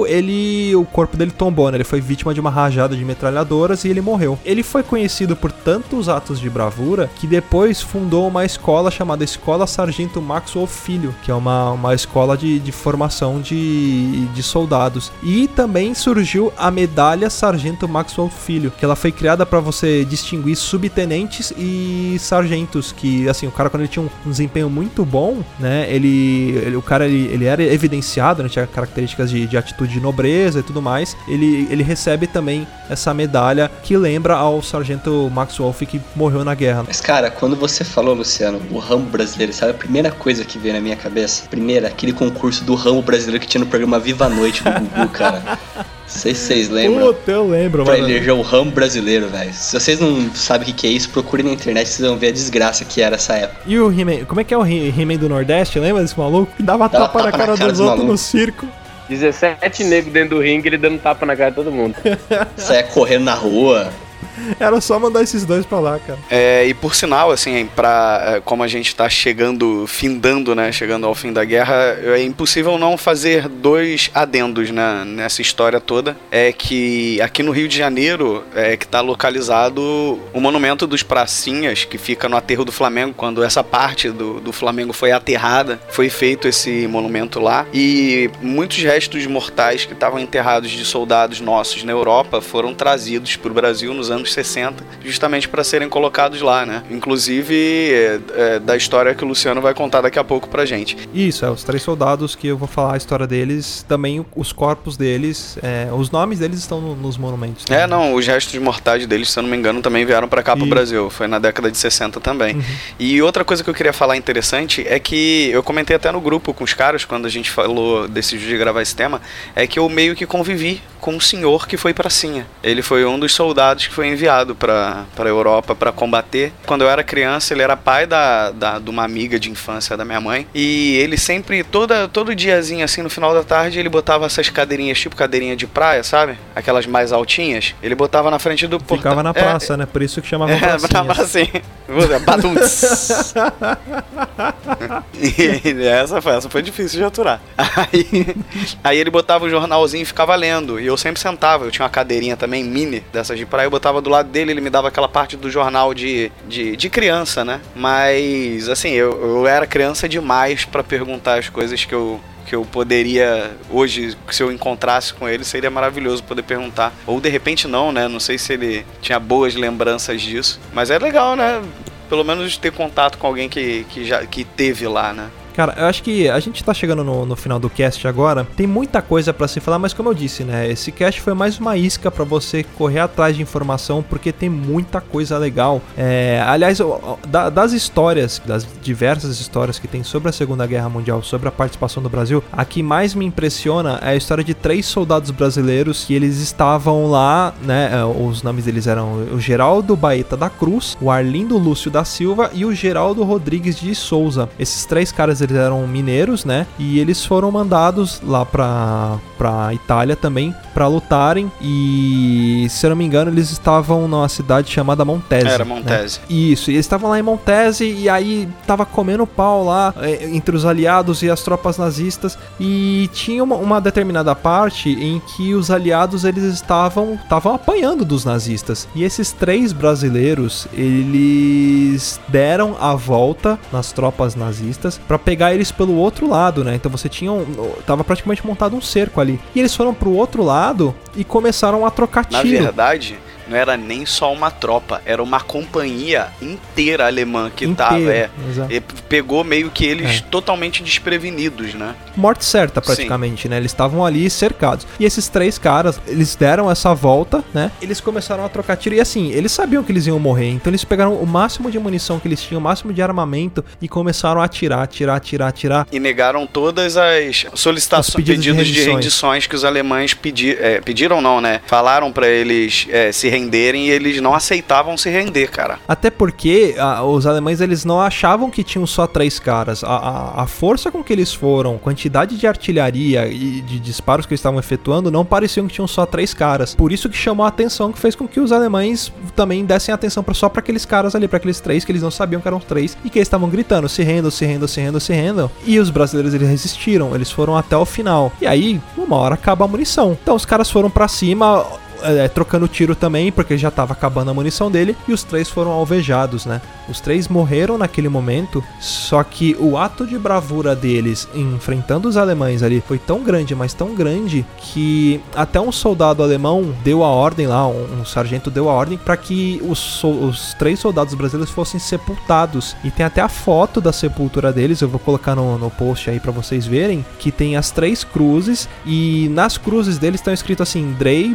ele o corpo dele tombou, né? Ele foi vítima de uma rajada de metralhadoras e ele morreu. Ele foi conhecido por tantos atos de bravura que depois fundou uma escola chamada Escola Sargento Maxwell Filho, que é uma, uma escola de, de formação de, de soldados. E também surgiu a medalha Sargento Maxwell Filho, que ela foi criada para você distinguir subtenentes e sargentos, que assim, o cara quando ele tinha um, um desempenho muito bom, né, ele, ele- o cara ele, ele era evidenciado, né, tinha características de, de atitude de nobreza e tudo mais, ele, ele recebe também essa medalha que lembra ao Sargento Max Wolff que morreu na guerra. Mas, cara, quando você falou, Luciano, o ramo brasileiro, sabe a primeira coisa que veio na minha cabeça? Primeira, aquele concurso do ramo brasileiro que tinha no programa Viva a Noite do Gugu, cara. Não sei se vocês lembram. Puta, eu lembro, Pra mano. eleger o ramo brasileiro, velho. Se vocês não sabem o que é isso, procurem na internet, vocês vão ver a desgraça que era essa época. E o He-Man, como é que é o He- He-Man do Nordeste? Lembra desse maluco? Que dava Dava tapa na tapa na cara cara dos dos outros no circo. 17 negros dentro do ringue, ele dando tapa na cara de todo mundo. Saia correndo na rua. Era só mandar esses dois pra lá, cara. É, e por sinal, assim, pra, é, como a gente tá chegando, findando, né, chegando ao fim da guerra, é impossível não fazer dois adendos né, nessa história toda. É que aqui no Rio de Janeiro é que tá localizado o monumento dos pracinhas, que fica no aterro do Flamengo, quando essa parte do, do Flamengo foi aterrada, foi feito esse monumento lá. E muitos restos mortais que estavam enterrados de soldados nossos na Europa foram trazidos para o Brasil nos anos 60, justamente para serem colocados lá, né? Inclusive é, é, da história que o Luciano vai contar daqui a pouco pra gente. Isso, é, os três soldados que eu vou falar a história deles, também os corpos deles, é, os nomes deles estão no- nos monumentos. né? É, não, os restos mortais deles, se eu não me engano, também vieram para cá pro E- Brasil. Foi na década de 60 também. E outra coisa que eu queria falar interessante é que eu comentei até no grupo com os caras quando a gente falou, decidiu de gravar esse tema, é que eu meio que convivi com um senhor que foi pracinha. Ele foi um dos soldados que foi enviado para para Europa para combater. Quando eu era criança, ele era pai da, da de uma amiga de infância da minha mãe e ele sempre toda todo diazinho assim no final da tarde ele botava essas cadeirinhas tipo cadeirinha de praia, sabe? Aquelas mais altinhas. Ele botava na frente do portão. Ficava na É, praça, né? Por isso que chamavam é, pracinha. na assim. Baduns. E essa foi, essa foi difícil de aturar. Aí, aí ele botava o jornalzinho e ficava lendo. E eu sempre sentava. Eu tinha uma cadeirinha também, mini, dessas de praia. Eu botava do lado dele, ele me dava aquela parte do jornal de, de, de criança, né? Mas, assim, eu, eu era criança demais pra perguntar as coisas que eu, que eu poderia hoje, se eu encontrasse com ele, seria maravilhoso poder perguntar. Ou de repente não, né? Não sei se ele tinha boas lembranças disso. Mas é legal, né? Pelo menos ter contato com alguém que, que já que teve lá, né? Cara, eu acho que a gente tá chegando no, no final do cast agora. Tem muita coisa pra se falar, mas como eu disse, né? Esse cast foi mais uma isca pra você correr atrás de informação, porque tem muita coisa legal. É, aliás, das histórias, das diversas histórias que tem sobre a Segunda Guerra Mundial, sobre a participação do Brasil, a que mais me impressiona é a história de três soldados brasileiros que eles estavam lá, né? é, Os nomes deles eram o Geraldo Baeta da Cruz, o Arlindo Lúcio da Silva e o Geraldo Rodrigues de Souza. Esses três caras eles eram mineiros, né? E eles foram mandados lá pra, pra Itália também pra lutarem. E, se eu não me engano, eles estavam numa cidade chamada Montese. Era né? Montese. Isso, e eles estavam lá em Montese e aí tava comendo pau lá eh, entre os aliados e as tropas nazistas e tinha uma, uma determinada parte em que os aliados eles estavam estavam apanhando dos nazistas. E esses três brasileiros, eles deram a volta nas tropas nazistas pra pegar eles pelo outro lado, né? Então você tinha um, tava praticamente montado um cerco ali. E eles foram pro outro lado e começaram a trocar Na tiro. verdade, não era nem só uma tropa, era uma companhia inteira alemã que Inteiro, tava. É, e pegou meio que eles É. totalmente desprevenidos, né? morte certa praticamente, né? Eles estavam ali cercados. E esses três caras, eles deram essa volta, né? Eles começaram a trocar tiro e assim, eles sabiam que eles iam morrer, então eles pegaram o máximo de munição que eles tinham, o máximo de armamento e começaram a atirar, atirar, atirar, atirar. E negaram todas as solicitações, Os pedidos pedidos, de de, rendições. rendições que os alemães pedi, é, pediram, não, né? Falaram pra eles é, se renderem e eles não aceitavam se render, cara. Até porque ah, os alemães eles não achavam que tinham só três caras. A, a, a força com que eles foram, quantidade de artilharia e de disparos que eles estavam efetuando, não pareciam que tinham só três caras. Por isso que chamou a atenção, que fez com que os alemães também dessem atenção pra, só para aqueles caras ali, para aqueles três que eles não sabiam que eram três e que eles estavam gritando: se rendam, se rendam, se rendam, se rendam. E os brasileiros eles resistiram, eles foram até o final. E aí, uma hora acaba a munição. Então os caras foram pra cima é, trocando tiro também, porque já tava acabando a munição dele, e os três foram alvejados, né? Os três morreram naquele momento, só que o ato de bravura deles enfrentando os alemães ali foi tão grande, mas tão grande, que até um soldado alemão deu a ordem lá, um, um sargento deu a ordem para que os, os três soldados brasileiros fossem sepultados. E tem até a foto da sepultura deles, eu vou colocar no, no post aí para vocês verem, que tem as três cruzes, e nas cruzes deles estão escrito assim, Drey,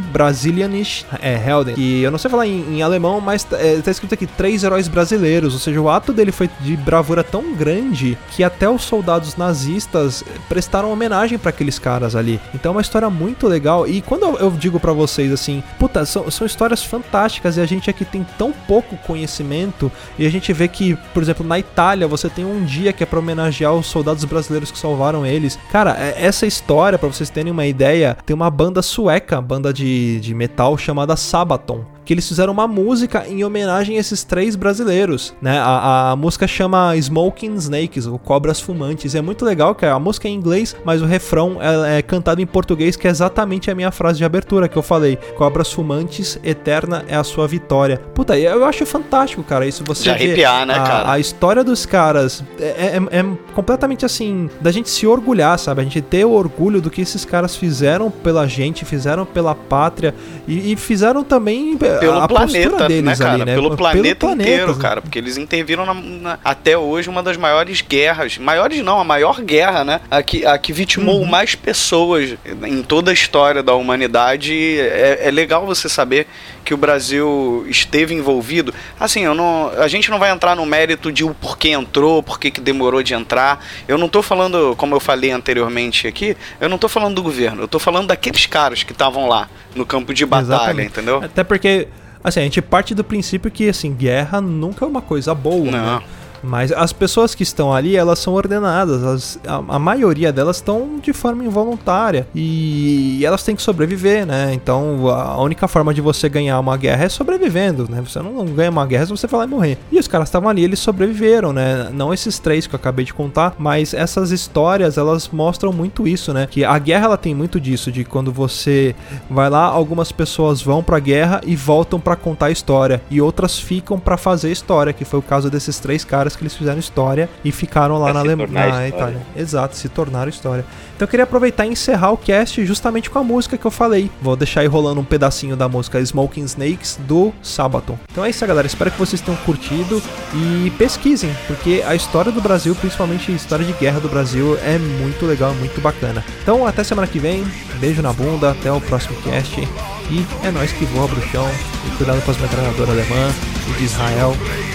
Brasilianisch, é, Helden. E eu não sei falar em, em alemão, mas é, tá escrito aqui, três heróis brasileiros, ou seja, o ato dele foi de bravura tão grande que até os soldados nazistas prestaram homenagem para aqueles caras ali. Então é uma história muito legal. E quando eu, eu digo para vocês assim, puta, são, são histórias fantásticas e a gente aqui tem tão pouco conhecimento e a gente vê que, por exemplo, na Itália você tem um dia que é pra homenagear os soldados brasileiros que salvaram eles. Cara, é- essa história, pra vocês terem uma ideia, tem uma banda sueca, banda de, de metal chamada Sabaton. Que eles fizeram uma música em homenagem a esses três brasileiros, né? A, a música chama Smoking Snakes, ou Cobras Fumantes. E é muito legal que a música é em inglês, mas o refrão é, é cantado em português, que é exatamente a minha frase de abertura que eu falei. Cobras Fumantes, eterna é a sua vitória. Puta, eu acho fantástico, cara, isso você De arrepiar, né, a, cara? a história dos caras é, é- é completamente assim, da gente se orgulhar, sabe? A gente ter o orgulho do que esses caras fizeram pela gente, fizeram pela pátria e, e fizeram também é, Pelo a planeta, né, deles cara? ali, né? Pelo planeta inteiro, né? cara. Porque eles interviram na- na- até hoje uma das maiores guerras. Maiores não, a maior guerra, né? A que, a que vitimou Uhum. mais pessoas em toda a história da humanidade. É, é legal você saber que o Brasil esteve envolvido. Assim, eu não, a gente não vai entrar no mérito de o porquê entrou, porquê que demorou de entrar. Eu não tô falando, como eu falei anteriormente aqui, eu não tô falando do governo. Eu tô falando daqueles caras que estavam lá no campo de batalha, Exatamente. entendeu? Até porque, assim, a gente parte do princípio que, assim, guerra nunca é uma coisa boa, Não. né? Mas as pessoas que estão ali, elas são ordenadas. as- a, a maioria delas estão de forma involuntária. E, elas têm que sobreviver, né? Então a única forma de você ganhar uma guerra é sobrevivendo, né? Você não ganha uma guerra se você falar e morrer. E os caras estavam ali, eles sobreviveram, né? Não esses três que eu acabei de contar, mas essas histórias, elas mostram muito isso, né? Que a guerra, ela tem muito disso, de quando você vai lá, algumas pessoas vão pra guerra e voltam pra contar a história. E outras ficam pra fazer história, que foi o caso desses três caras que eles fizeram história e ficaram lá Pra na, se Ale- tornar na. Itália. Exato, se tornaram história. Então eu queria aproveitar e encerrar o cast justamente com a música que eu falei. Vou deixar aí rolando um pedacinho da música Smoking Snakes do Sabaton. Então é isso, galera. Espero que vocês tenham curtido e pesquisem, porque a história do Brasil, principalmente a história de guerra do Brasil, é muito legal, muito bacana. Então até semana que vem. Beijo na bunda, até o próximo cast. E é nóis que voa, bruxão. E cuidado com as metralhadoras alemã e de Israel.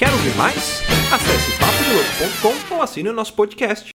Quer ouvir mais? Acesse papodiloto.com ou assine o nosso podcast.